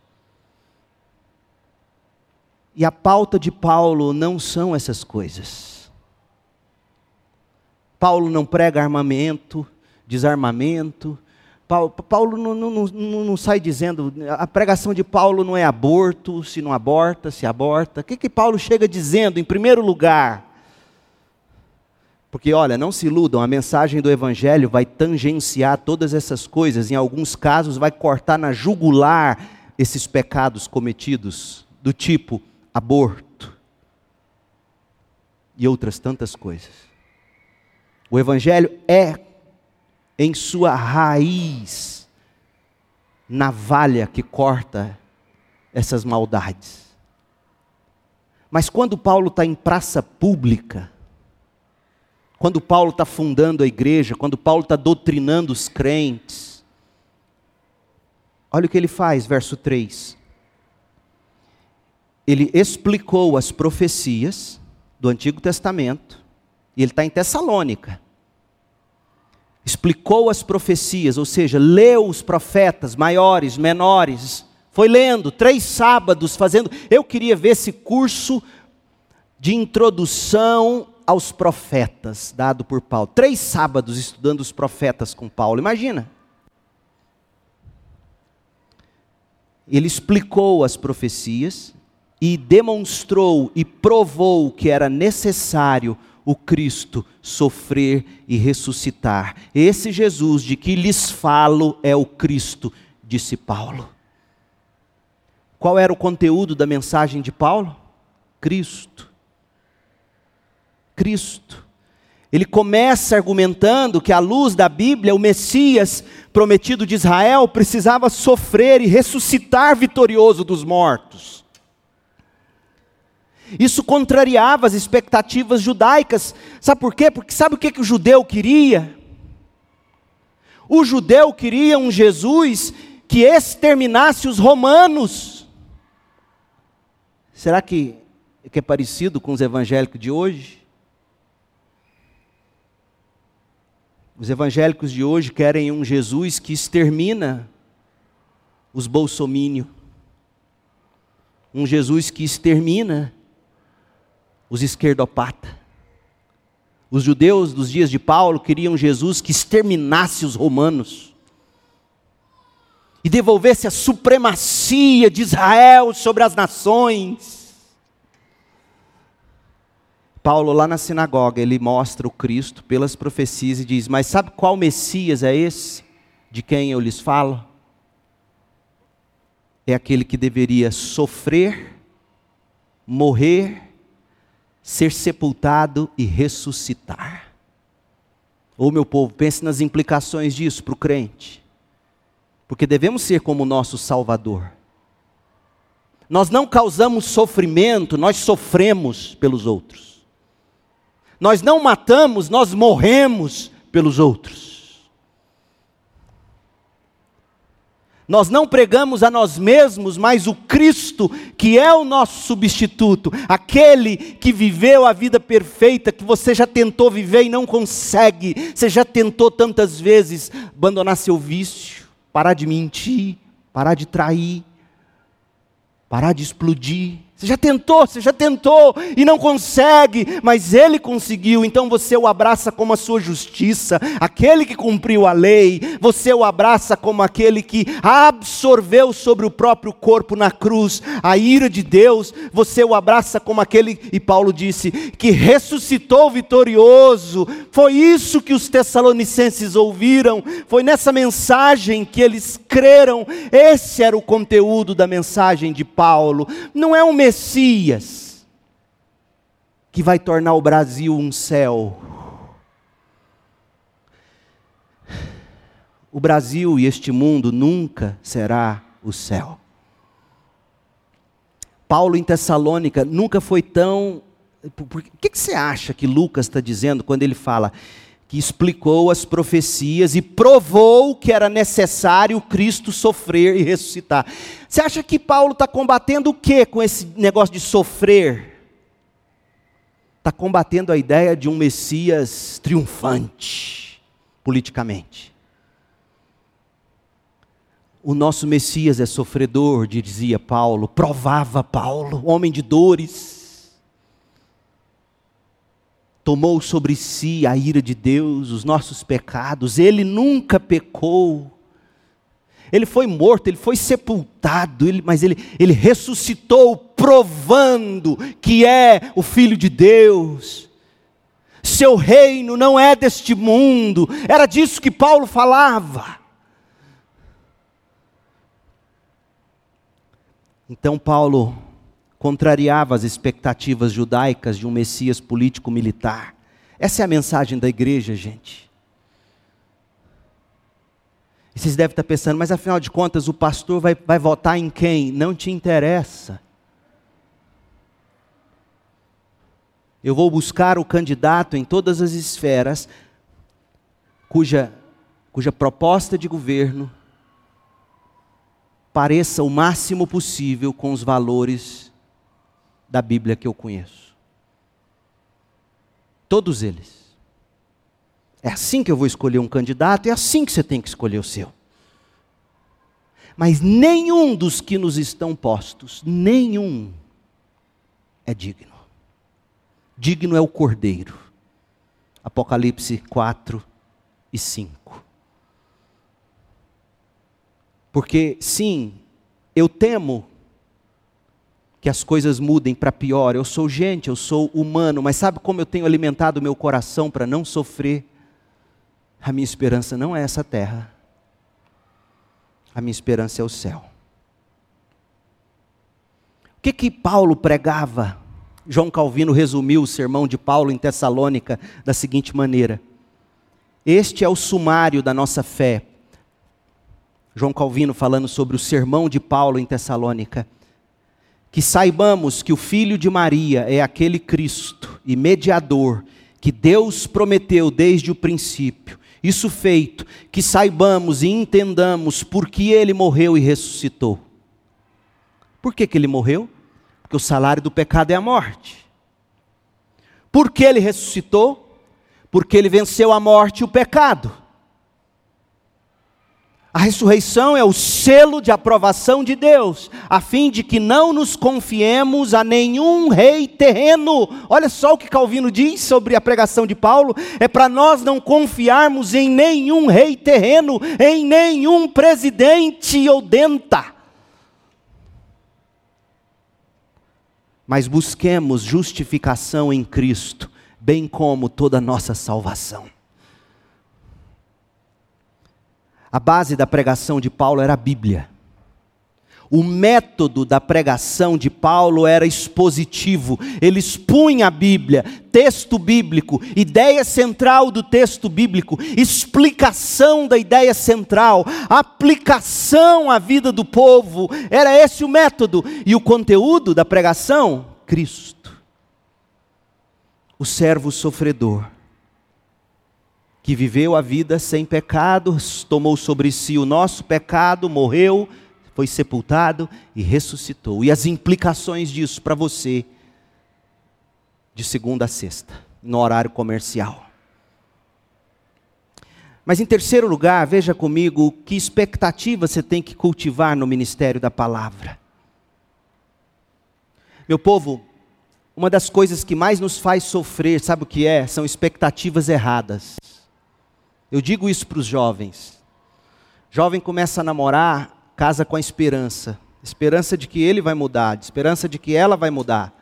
E a pauta de Paulo não são essas coisas. Paulo não prega armamento, desarmamento, Paulo, não, não, não, não, sai dizendo, a pregação de Paulo não é aborto, se não aborta, se aborta. O que, que Paulo chega dizendo, em primeiro lugar? Porque, olha, não se iludam, a mensagem do Evangelho vai tangenciar todas essas coisas, em alguns casos, vai cortar na jugular esses pecados cometidos, do tipo aborto e outras tantas coisas. O Evangelho é em sua raiz navalha que corta essas maldades. Mas quando Paulo está em praça pública, quando Paulo está fundando a igreja, quando Paulo está doutrinando os crentes, olha o que ele faz, verso 3. Ele explicou as profecias do Antigo Testamento, e ele está em Tessalônica explicou as profecias, ou seja, leu os profetas maiores, menores, Foi lendo, três sábados fazendo. Eu queria ver esse curso de introdução aos profetas, dado por Paulo. Três sábados estudando os profetas com Paulo, imagina. Ele explicou as profecias e demonstrou e provou que era necessário o Cristo sofrer e ressuscitar. Esse Jesus de que lhes falo é o Cristo, disse Paulo. Qual era o conteúdo da mensagem de Paulo? Cristo. Cristo. Ele começa argumentando que, à luz da Bíblia, o Messias prometido de Israel precisava sofrer e ressuscitar vitorioso dos mortos. Isso contrariava as expectativas judaicas. Sabe por quê? Porque sabe o que, que o judeu queria? O judeu queria um Jesus que exterminasse os romanos. Será que, é parecido com os evangélicos de hoje? Os evangélicos de hoje querem um Jesus que extermina os bolsomínios. Um Jesus que extermina os esquerdopatas. Os judeus dos dias de Paulo queriam Jesus que exterminasse os romanos e devolvesse a supremacia de Israel sobre as nações. Paulo, lá na sinagoga, ele mostra o Cristo pelas profecias e diz: Mas sabe qual Messias é esse de quem eu lhes falo? É aquele que deveria sofrer, morrer ser sepultado e ressuscitar. Ou, meu povo, pense nas implicações disso para o crente. Porque devemos ser como o nosso Salvador. Nós não causamos sofrimento, nós sofremos pelos outros. Nós não matamos, nós morremos pelos outros. Nós não pregamos a nós mesmos, mas o Cristo, que é o nosso substituto, aquele que viveu a vida perfeita que você já tentou viver e não consegue. Você já tentou tantas vezes abandonar seu vício, parar de mentir, parar de trair, parar de explodir você já tentou, você já tentou e não consegue, mas ele conseguiu, então você o abraça como a sua justiça, aquele que cumpriu a lei, você o abraça como aquele que absorveu sobre o próprio corpo na cruz a ira de Deus, você o abraça como aquele, e Paulo disse, que ressuscitou vitorioso. Foi isso que os tessalonicenses ouviram, foi nessa mensagem que eles creram, esse era o conteúdo da mensagem de Paulo. Não é um Messias que vai tornar o Brasil um céu. O Brasil e este mundo nunca será o céu. Paulo em Tessalônica nunca foi tão. O que, que você acha que Lucas está dizendo quando ele fala que explicou as profecias e provou que era necessário Cristo sofrer e ressuscitar. Você acha que Paulo está combatendo o que com esse negócio de sofrer? Está combatendo a ideia de um Messias triunfante, politicamente. O nosso Messias é sofredor, dizia Paulo, provava Paulo, homem de dores tomou sobre si a ira de Deus, os nossos pecados, ele nunca pecou. Ele foi morto, ele foi sepultado, ele, mas ele, ele ressuscitou, provando que é o Filho de Deus. Seu reino não é deste mundo, era disso que Paulo falava. Então, Paulo contrariava as expectativas judaicas de um Messias político-militar. Essa é a mensagem da igreja, gente. E vocês devem estar pensando, mas afinal de contas, o pastor vai, vai votar em quem? Não te interessa. Eu vou buscar o candidato em todas as esferas cuja, cuja proposta de governo pareça o máximo possível com os valores da Bíblia que eu conheço. Todos eles. É assim que eu vou escolher um candidato, é assim que você tem que escolher o seu. mas nenhum dos que nos estão postos, nenhum é digno. Digno é o Cordeiro. Apocalipse 4 e 5. Porque, sim, eu temo que as coisas mudem para pior. Eu sou gente, eu sou humano, mas sabe como eu tenho alimentado o meu coração para não sofrer? A minha esperança não é essa terra. A minha esperança é o céu. O que que Paulo pregava? João Calvino resumiu o sermão de Paulo em Tessalônica da seguinte maneira: Este é o sumário da nossa fé. João Calvino falando sobre o sermão de Paulo em Tessalônica que saibamos que o Filho de Maria é aquele Cristo e mediador que Deus prometeu desde o princípio. Isso feito, que saibamos e entendamos por que ele morreu e ressuscitou. Por que, que ele morreu? Porque o salário do pecado é a morte. Por que ele ressuscitou? Porque ele venceu a morte e o pecado. A ressurreição é o selo de aprovação de Deus, a fim de que não nos confiemos a nenhum rei terreno. Olha só o que Calvino diz sobre a pregação de Paulo: é para nós não confiarmos em nenhum rei terreno, em nenhum presidente ou denta. Mas busquemos justificação em Cristo, bem como toda a nossa salvação. A base da pregação de Paulo era a Bíblia. O método da pregação de Paulo era expositivo. Ele expunha a Bíblia, texto bíblico, ideia central do texto bíblico, explicação da ideia central, aplicação à vida do povo. Era esse o método. E o conteúdo da pregação? Cristo. O servo sofredor que viveu a vida sem pecado, tomou sobre si o nosso pecado, morreu, foi sepultado e ressuscitou. E as implicações disso para você, de segunda a sexta, no horário comercial. Mas em terceiro lugar, veja comigo que expectativa você tem que cultivar no ministério da palavra. Meu povo, uma das coisas que mais nos faz sofrer, sabe o que é? São expectativas erradas. Eu digo isso para os jovens. Jovem começa a namorar, casa com a esperança. Esperança de que ele vai mudar, esperança de que ela vai mudar.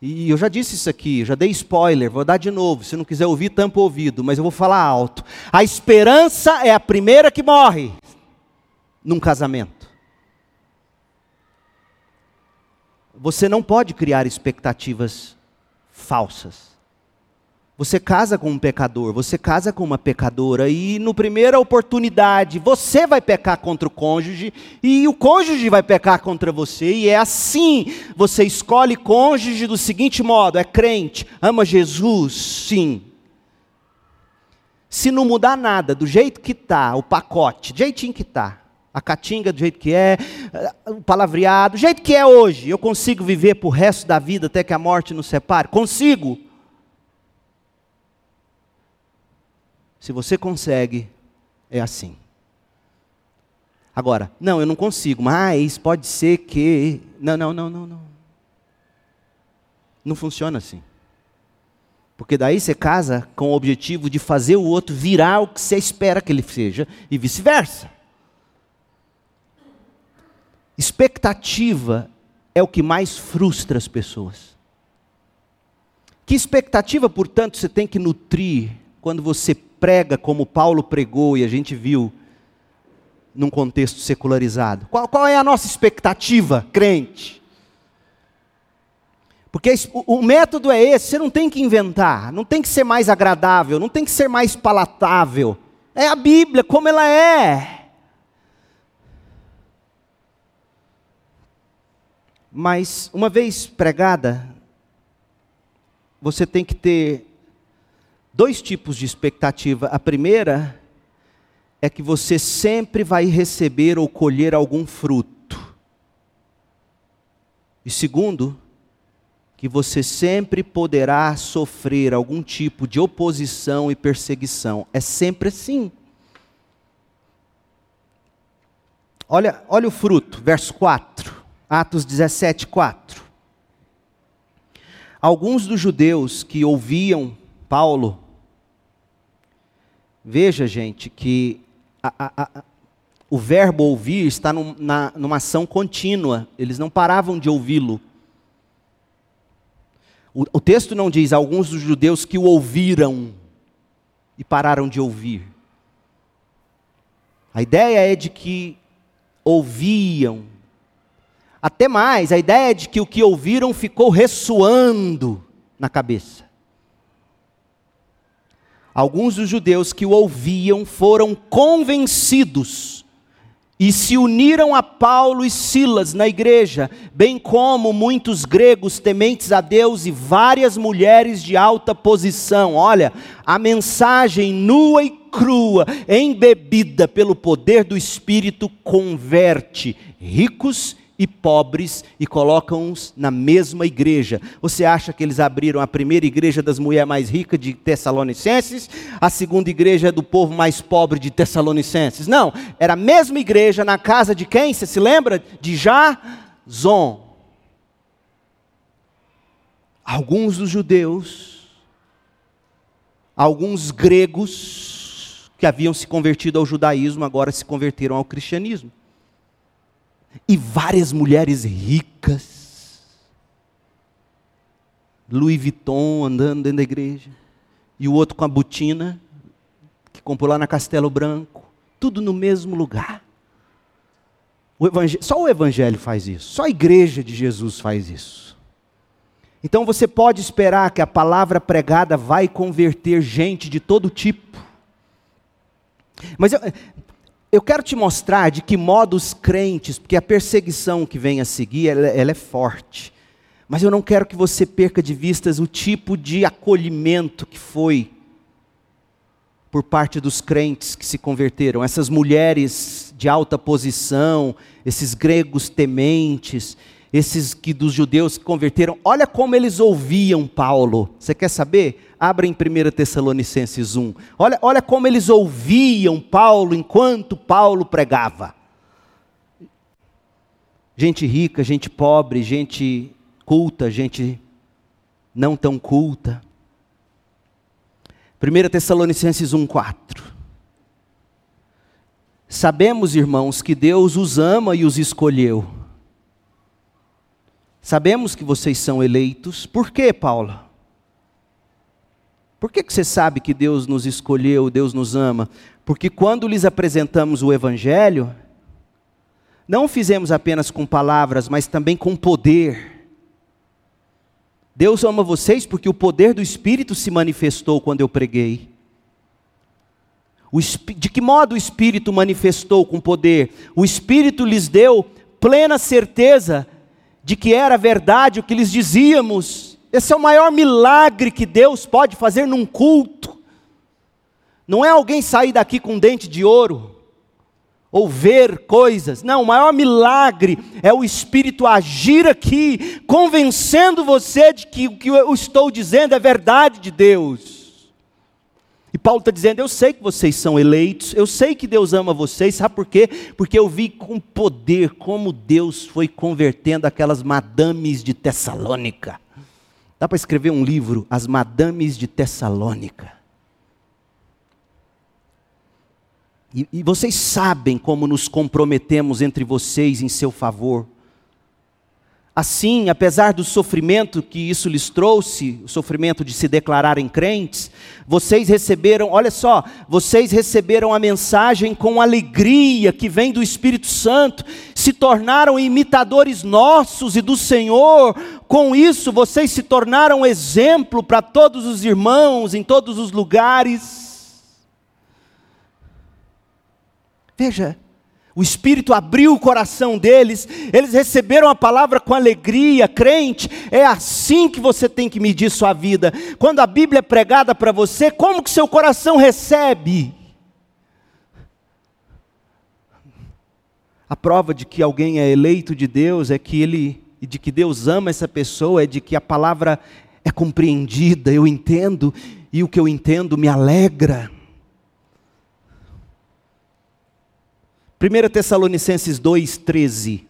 E eu já disse isso aqui, já dei spoiler, vou dar de novo. Se não quiser ouvir, tampa o ouvido, mas eu vou falar alto. A esperança é a primeira que morre num casamento. Você não pode criar expectativas falsas. Você casa com um pecador, você casa com uma pecadora, e no primeira oportunidade você vai pecar contra o cônjuge, e o cônjuge vai pecar contra você, e é assim. Você escolhe cônjuge do seguinte modo: é crente, ama Jesus, sim. Se não mudar nada, do jeito que está, o pacote, do jeitinho que está, a catinga do jeito que é, o palavreado, do jeito que é hoje, eu consigo viver para o resto da vida até que a morte nos separe? Consigo. Se você consegue, é assim. Agora, não, eu não consigo, mas pode ser que. Não, não, não, não, não. Não funciona assim. Porque daí você casa com o objetivo de fazer o outro virar o que você espera que ele seja e vice-versa. Expectativa é o que mais frustra as pessoas. Que expectativa, portanto, você tem que nutrir quando você prega como Paulo pregou e a gente viu num contexto secularizado? Qual, qual é a nossa expectativa, crente? Porque o, o método é esse, você não tem que inventar, não tem que ser mais agradável, não tem que ser mais palatável. É a Bíblia como ela é. Mas, uma vez pregada, você tem que ter dois tipos de expectativa. A primeira é que você sempre vai receber ou colher algum fruto. E segundo, que você sempre poderá sofrer algum tipo de oposição e perseguição. É sempre assim. Olha, olha o fruto, verso 4. Atos 17, 4. Alguns dos judeus que ouviam Paulo, veja, gente, que a, a, a, o verbo ouvir está num, na, numa ação contínua, eles não paravam de ouvi-lo. O, o texto não diz alguns dos judeus que o ouviram e pararam de ouvir. A ideia é de que ouviam. Até mais, a ideia é de que o que ouviram ficou ressoando na cabeça. Alguns dos judeus que o ouviam foram convencidos e se uniram a Paulo e Silas na igreja, bem como muitos gregos tementes a Deus e várias mulheres de alta posição. Olha, a mensagem nua e crua, embebida pelo poder do Espírito, converte ricos e pobres e colocam-os na mesma igreja. Você acha que eles abriram a primeira igreja das mulheres mais ricas de Tessalonicenses, a segunda igreja do povo mais pobre de Tessalonicenses? Não, era a mesma igreja na casa de quem? Você se lembra? De Jazon. Alguns dos judeus, alguns gregos que haviam se convertido ao judaísmo, agora se converteram ao cristianismo e várias mulheres ricas. Louis Vuitton andando dentro da igreja, e o outro com a botina, que comprou lá na Castelo Branco, tudo no mesmo lugar. O só o Evangelho faz isso, só a igreja de Jesus faz isso. Então você pode esperar que a palavra pregada vai converter gente de todo tipo. Mas eu, eu quero te mostrar de que modo os crentes, porque a perseguição que vem a seguir, ela, ela é forte. Mas eu não quero que você perca de vistas o tipo de acolhimento que foi por parte dos crentes que se converteram, essas mulheres de alta posição, esses gregos tementes, esses que dos judeus que converteram, olha como eles ouviam Paulo. Você quer saber? Abra em 1 Tessalonicenses 1. Olha, olha como eles ouviam Paulo enquanto Paulo pregava. Gente rica, gente pobre, gente culta, gente não tão culta. 1 Tessalonicenses 1, 4. Sabemos, irmãos, que Deus os ama e os escolheu Sabemos que vocês são eleitos. Por quê, Paulo? Por que, que você sabe que Deus nos escolheu, Deus nos ama? Porque quando lhes apresentamos o Evangelho, não fizemos apenas com palavras, mas também com poder. Deus ama vocês porque o poder do Espírito se manifestou quando eu preguei. de que modo o Espírito manifestou com poder? O Espírito lhes deu plena certeza de que era verdade o que lhes dizíamos. Esse é o maior milagre que Deus pode fazer num culto. Não é alguém sair daqui com um dente de ouro, ou ver coisas. Não, o maior milagre é o Espírito agir aqui, convencendo você de que o que eu estou dizendo é verdade de Deus. E Paulo está dizendo: Eu sei que vocês são eleitos, eu sei que Deus ama vocês, sabe por quê? Porque eu vi com poder como Deus foi convertendo aquelas madames de Tessalônica. Dá para escrever um livro, As Madames de Tessalônica. E, e vocês sabem como nos comprometemos entre vocês em seu favor. Assim, apesar do sofrimento que isso lhes trouxe, o sofrimento de se declararem crentes, vocês receberam, olha só, vocês receberam a mensagem com alegria que vem do Espírito Santo, se tornaram imitadores nossos e do Senhor, com isso vocês se tornaram exemplo para todos os irmãos em todos os lugares. Veja, o Espírito abriu o coração deles, eles receberam a palavra com alegria, crente. É assim que você tem que medir sua vida. Quando a Bíblia é pregada para você, como que seu coração recebe? A prova de que alguém é eleito de Deus é que ele e de que Deus ama essa pessoa é de que a palavra é compreendida, eu entendo e o que eu entendo me alegra. 1 Tessalonicenses 2,13.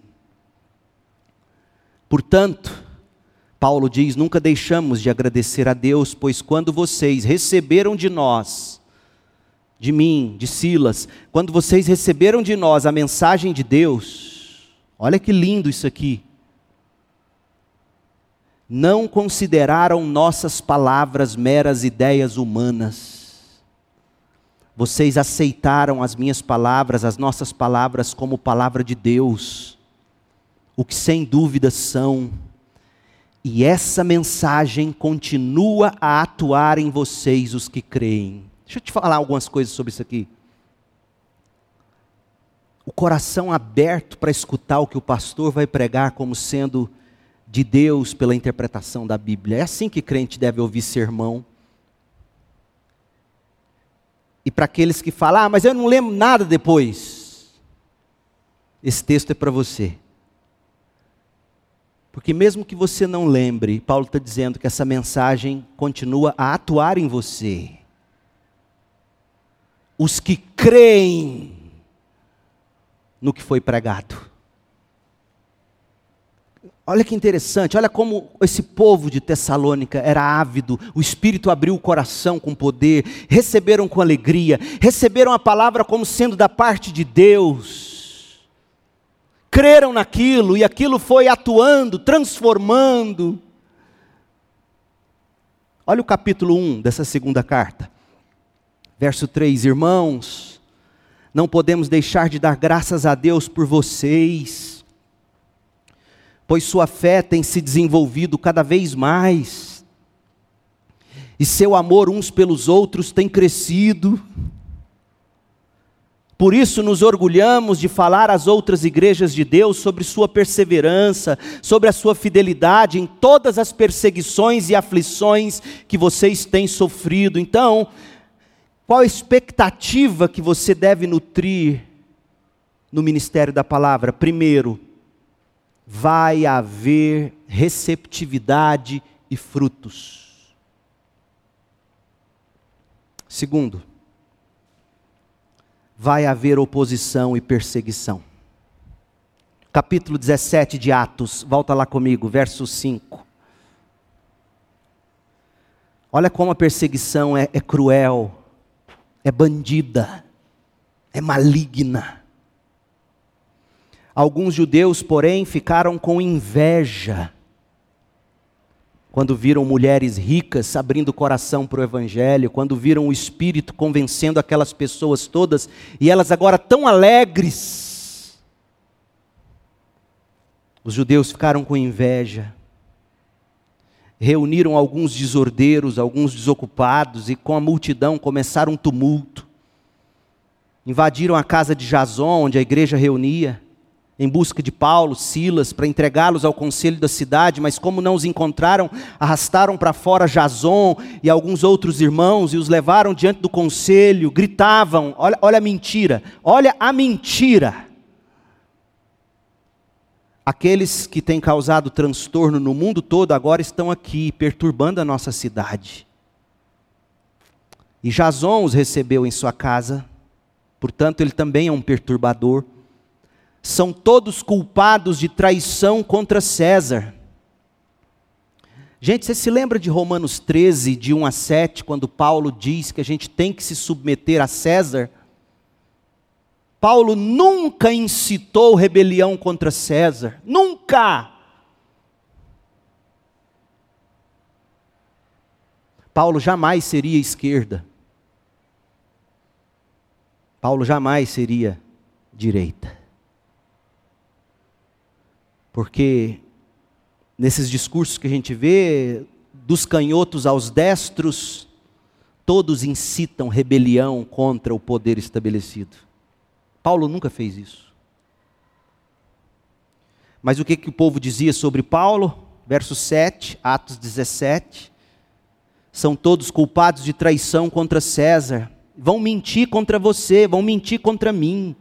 Portanto, Paulo diz: nunca deixamos de agradecer a Deus, pois quando vocês receberam de nós, de mim, de Silas, quando vocês receberam de nós a mensagem de Deus, olha que lindo isso aqui. Não consideraram nossas palavras meras ideias humanas. Vocês aceitaram as minhas palavras, as nossas palavras, como palavra de Deus, o que sem dúvida são e essa mensagem continua a atuar em vocês, os que creem. Deixa eu te falar algumas coisas sobre isso aqui. O coração aberto para escutar o que o pastor vai pregar como sendo de Deus pela interpretação da Bíblia. É assim que crente deve ouvir sermão. E para aqueles que falam, ah, mas eu não lembro nada depois. Esse texto é para você. Porque mesmo que você não lembre, Paulo está dizendo que essa mensagem continua a atuar em você. Os que creem no que foi pregado. Olha que interessante, olha como esse povo de Tessalônica era ávido, o Espírito abriu o coração com poder, receberam com alegria, receberam a palavra como sendo da parte de Deus. Creram naquilo e aquilo foi atuando, transformando. Olha o capítulo 1 dessa segunda carta, verso 3: Irmãos, não podemos deixar de dar graças a Deus por vocês, pois sua fé tem se desenvolvido cada vez mais, e seu amor uns pelos outros tem crescido. Por isso nos orgulhamos de falar às outras igrejas de Deus sobre sua perseverança, sobre a sua fidelidade em todas as perseguições e aflições que vocês têm sofrido. Então, qual a expectativa que você deve nutrir no ministério da palavra? Primeiro, vai haver receptividade e frutos. Segundo, vai haver oposição e perseguição. Capítulo 17 de Atos, volta lá comigo, verso 5. Olha como a perseguição é, é cruel, é bandida, é maligna. Alguns judeus, porém, ficaram com inveja quando viram mulheres ricas abrindo o coração para o Evangelho, quando viram o Espírito convencendo aquelas pessoas todas, e elas agora tão alegres. Os judeus ficaram com inveja, reuniram alguns desordeiros, alguns desocupados, e com a multidão começaram um tumulto. Invadiram a casa de Jason, onde a igreja reunia em busca de Paulo, Silas, para entregá-los ao conselho da cidade, mas como não os encontraram, arrastaram para fora Jason e alguns outros irmãos e os levaram diante do conselho, gritavam: olha, olha a mentira, olha a mentira. Aqueles que têm causado transtorno no mundo todo agora estão aqui, perturbando a nossa cidade. E Jason os recebeu em sua casa, portanto, ele também é um perturbador são todos culpados de traição contra César. Gente, você se lembra de Romanos 13, de 1 a 7, quando Paulo diz que a gente tem que se submeter a César? Paulo nunca incitou rebelião contra César, nunca. Paulo jamais seria esquerda. Paulo jamais seria direita. Porque nesses discursos que a gente vê, dos canhotos aos destros, todos incitam rebelião contra o poder estabelecido. Paulo nunca fez isso. Mas o que, que o povo dizia sobre Paulo? Verso 7, Atos 17. São todos culpados de traição contra César. Vão mentir contra você, vão mentir contra mim.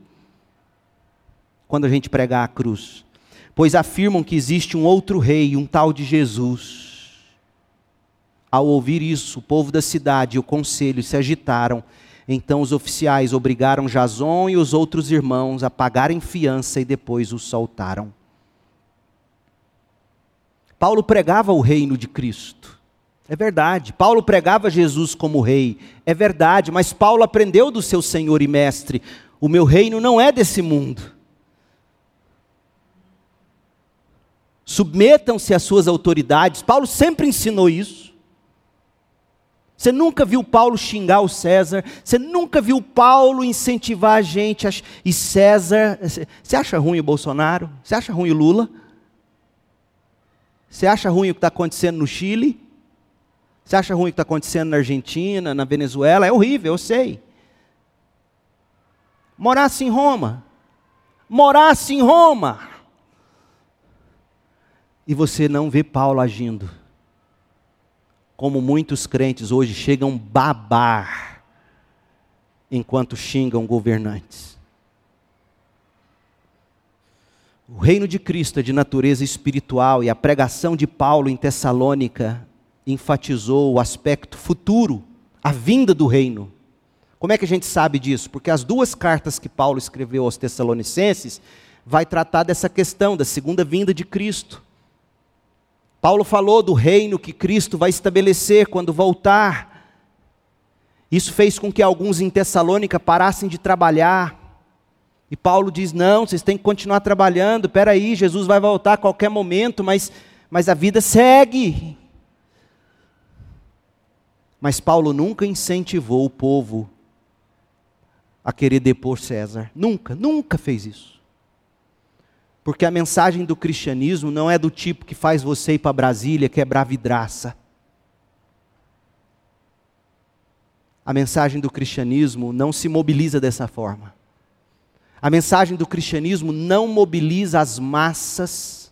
Quando a gente pregar a cruz pois afirmam que existe um outro rei, um tal de Jesus. Ao ouvir isso, o povo da cidade e o conselho se agitaram Então os oficiais obrigaram Jason e os outros irmãos a pagarem fiança e depois os soltaram. Paulo pregava o reino de Cristo. É verdade. Paulo pregava Jesus como rei. É verdade. Mas Paulo aprendeu do seu Senhor e Mestre: o meu reino não é desse mundo. Submetam-se às suas autoridades. Paulo sempre ensinou isso. Você nunca viu Paulo xingar o César. Você nunca viu Paulo incentivar a gente. A... E César. Você acha ruim o Bolsonaro? Você acha ruim o Lula? Você acha ruim o que está acontecendo no Chile? Você acha ruim o que está acontecendo na Argentina, na Venezuela? É horrível, eu sei. Morasse em Roma. Morasse em Roma. E você não vê Paulo agindo. Como muitos crentes hoje chegam babar enquanto xingam governantes. O reino de Cristo é de natureza espiritual e a pregação de Paulo em Tessalônica enfatizou o aspecto futuro, a vinda do reino. Como é que a gente sabe disso? Porque as duas cartas que Paulo escreveu aos Tessalonicenses vai tratar dessa questão da segunda vinda de Cristo. Paulo falou do reino que Cristo vai estabelecer quando voltar. Isso fez com que alguns em Tessalônica parassem de trabalhar, e Paulo diz: não, vocês têm que continuar trabalhando, peraí, Jesus vai voltar a qualquer momento, mas, mas a vida segue. Mas Paulo nunca incentivou o povo a querer depor César. Nunca, nunca fez isso. Porque a mensagem do cristianismo não é do tipo que faz você ir para Brasília quebrar vidraça. A mensagem do cristianismo não se mobiliza dessa forma. A mensagem do cristianismo não mobiliza as massas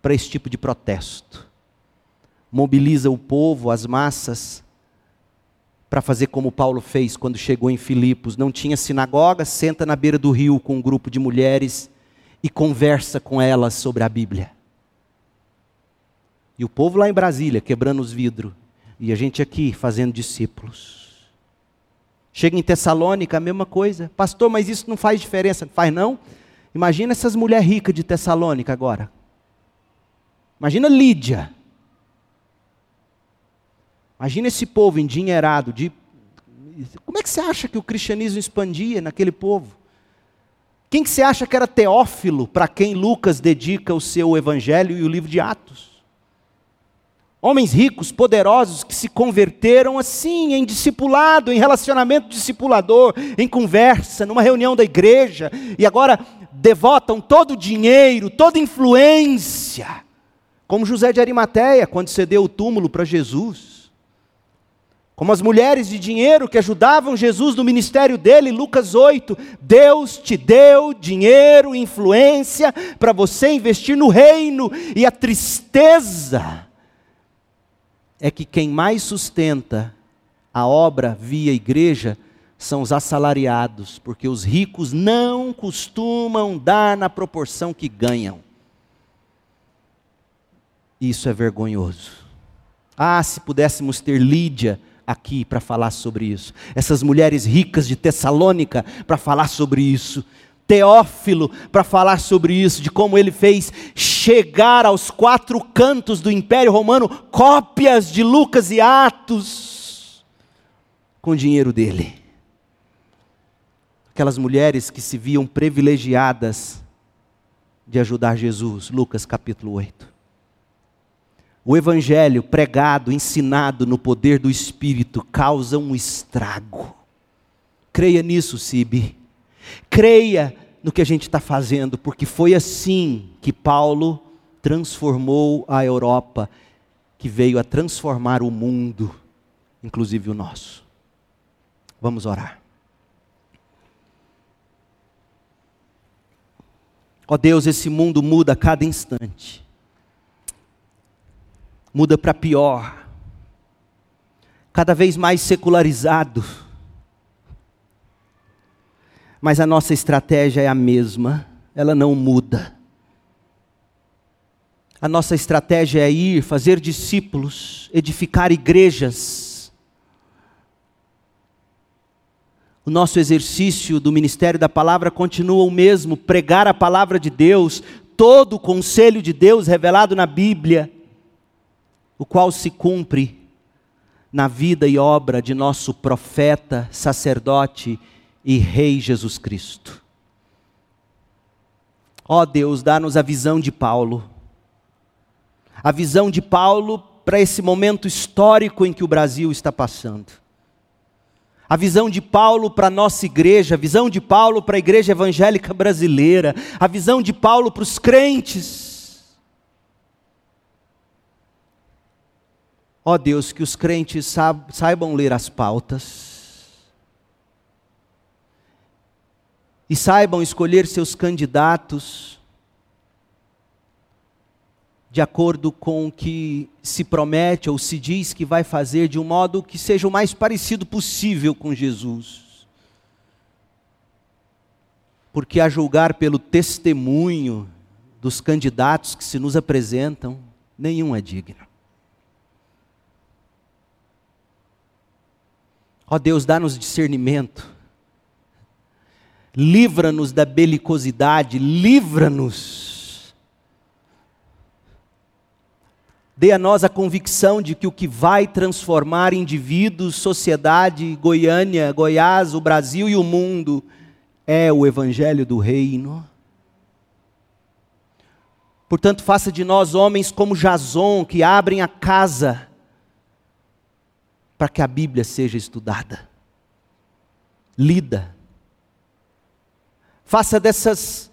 para esse tipo de protesto. Mobiliza o povo, as massas, para fazer como Paulo fez quando chegou em Filipos. Não tinha sinagoga, senta na beira do rio com um grupo de mulheres e conversa com elas sobre a Bíblia. E o povo lá em Brasília quebrando os vidros. E a gente aqui fazendo discípulos. Chega em Tessalônica, a mesma coisa. Pastor, mas isso não faz diferença. Faz não? Imagina essas mulheres ricas de Tessalônica agora. Imagina Lídia. Imagina esse povo endinheirado. De... Como é que você acha que o cristianismo expandia naquele povo? Quem que você acha que era Teófilo, para quem Lucas dedica o seu evangelho e o livro de Atos? Homens ricos, poderosos, que se converteram assim, em discipulado, em relacionamento discipulador, em conversa, numa reunião da igreja, e agora devotam todo o dinheiro, toda influência, como José de Arimateia, quando cedeu o túmulo para Jesus. Como as mulheres de dinheiro que ajudavam Jesus no ministério dele, Lucas 8, Deus te deu dinheiro, influência para você investir no reino, e a tristeza é que quem mais sustenta a obra via igreja são os assalariados, porque os ricos não costumam dar na proporção que ganham. Isso é vergonhoso. Ah, se pudéssemos ter Lídia aqui para falar sobre isso, essas mulheres ricas de Tessalônica para falar sobre isso. Teófilo para falar sobre isso, de como ele fez chegar aos quatro cantos do Império Romano cópias de Lucas e Atos com o dinheiro dele. Aquelas mulheres que se viam privilegiadas de ajudar Jesus, Lucas capítulo 8. O evangelho pregado, ensinado no poder do Espírito causa um estrago. Creia nisso, Sibi. Creia no que a gente está fazendo, porque foi assim que Paulo transformou a Europa, que veio a transformar o mundo, inclusive o nosso. Vamos orar. Ó oh Deus, esse mundo muda a cada instante. Muda para pior. Cada vez mais secularizado mas a nossa estratégia é a mesma, ela não muda. A nossa estratégia é ir, fazer discípulos, edificar igrejas, O nosso exercício do ministério da palavra continua o mesmo: pregar a palavra de Deus, todo o conselho de Deus revelado na Bíblia, o qual se cumpre na vida e obra de nosso profeta, sacerdote e Rei Jesus Cristo. Ó oh Deus, dá-nos a visão de Paulo, a visão de Paulo para esse momento histórico em que o Brasil está passando a visão de Paulo para a nossa igreja, a visão de Paulo para a igreja evangélica brasileira, a visão de Paulo para os crentes. Ó Deus, que os crentes saibam ler as pautas e saibam escolher seus candidatos de acordo com o que se promete ou se diz que vai fazer, de um modo que seja o mais parecido possível com Jesus. Porque, a julgar pelo testemunho dos candidatos que se nos apresentam, nenhum é digno. Ó Deus, dá-nos discernimento, livra-nos da belicosidade, livra-nos Dê a nós a convicção de que o que vai transformar indivíduos, sociedade, Goiânia, Goiás, o Brasil e o mundo é o Evangelho do Reino. Portanto, faça de nós homens como Jason, que abrem a casa para que a Bíblia seja estudada, lida. Faça dessas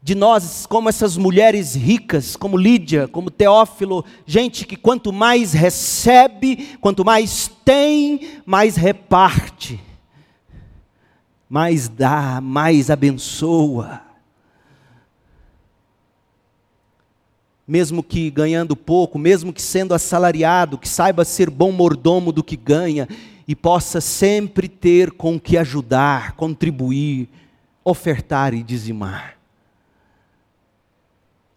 de nós como essas mulheres ricas, como Lídia, como Teófilo, gente que quanto mais recebe, quanto mais tem, mais reparte, mais dá, mais abençoa. Mesmo que ganhando pouco, mesmo que sendo assalariado, que saiba ser bom mordomo do que ganha e possa sempre ter com que ajudar, contribuir, ofertar e dizimar.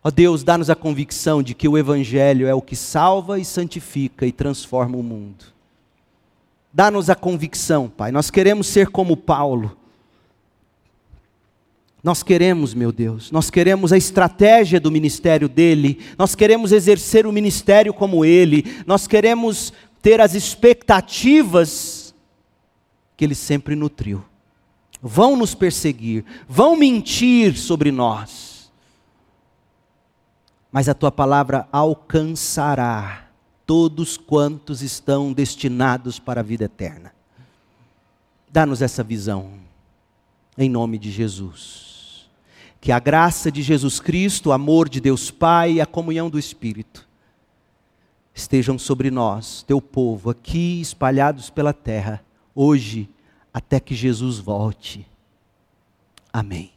Ó oh Deus, dá-nos a convicção de que o Evangelho é o que salva e santifica e transforma o mundo. Dá-nos a convicção, Pai. Nós queremos ser como Paulo. Nós queremos, meu Deus, nós queremos a estratégia do ministério dele, nós queremos exercer o ministério como ele, nós queremos ter as expectativas que ele sempre nutriu. Vão nos perseguir, vão mentir sobre nós mas a tua palavra alcançará todos quantos estão destinados para a vida eterna. Dá-nos essa visão, em nome de Jesus. Que a graça de Jesus Cristo, o amor de Deus Pai e a comunhão do Espírito estejam sobre nós, teu povo, aqui espalhados pela terra, hoje, até que Jesus volte. Amém.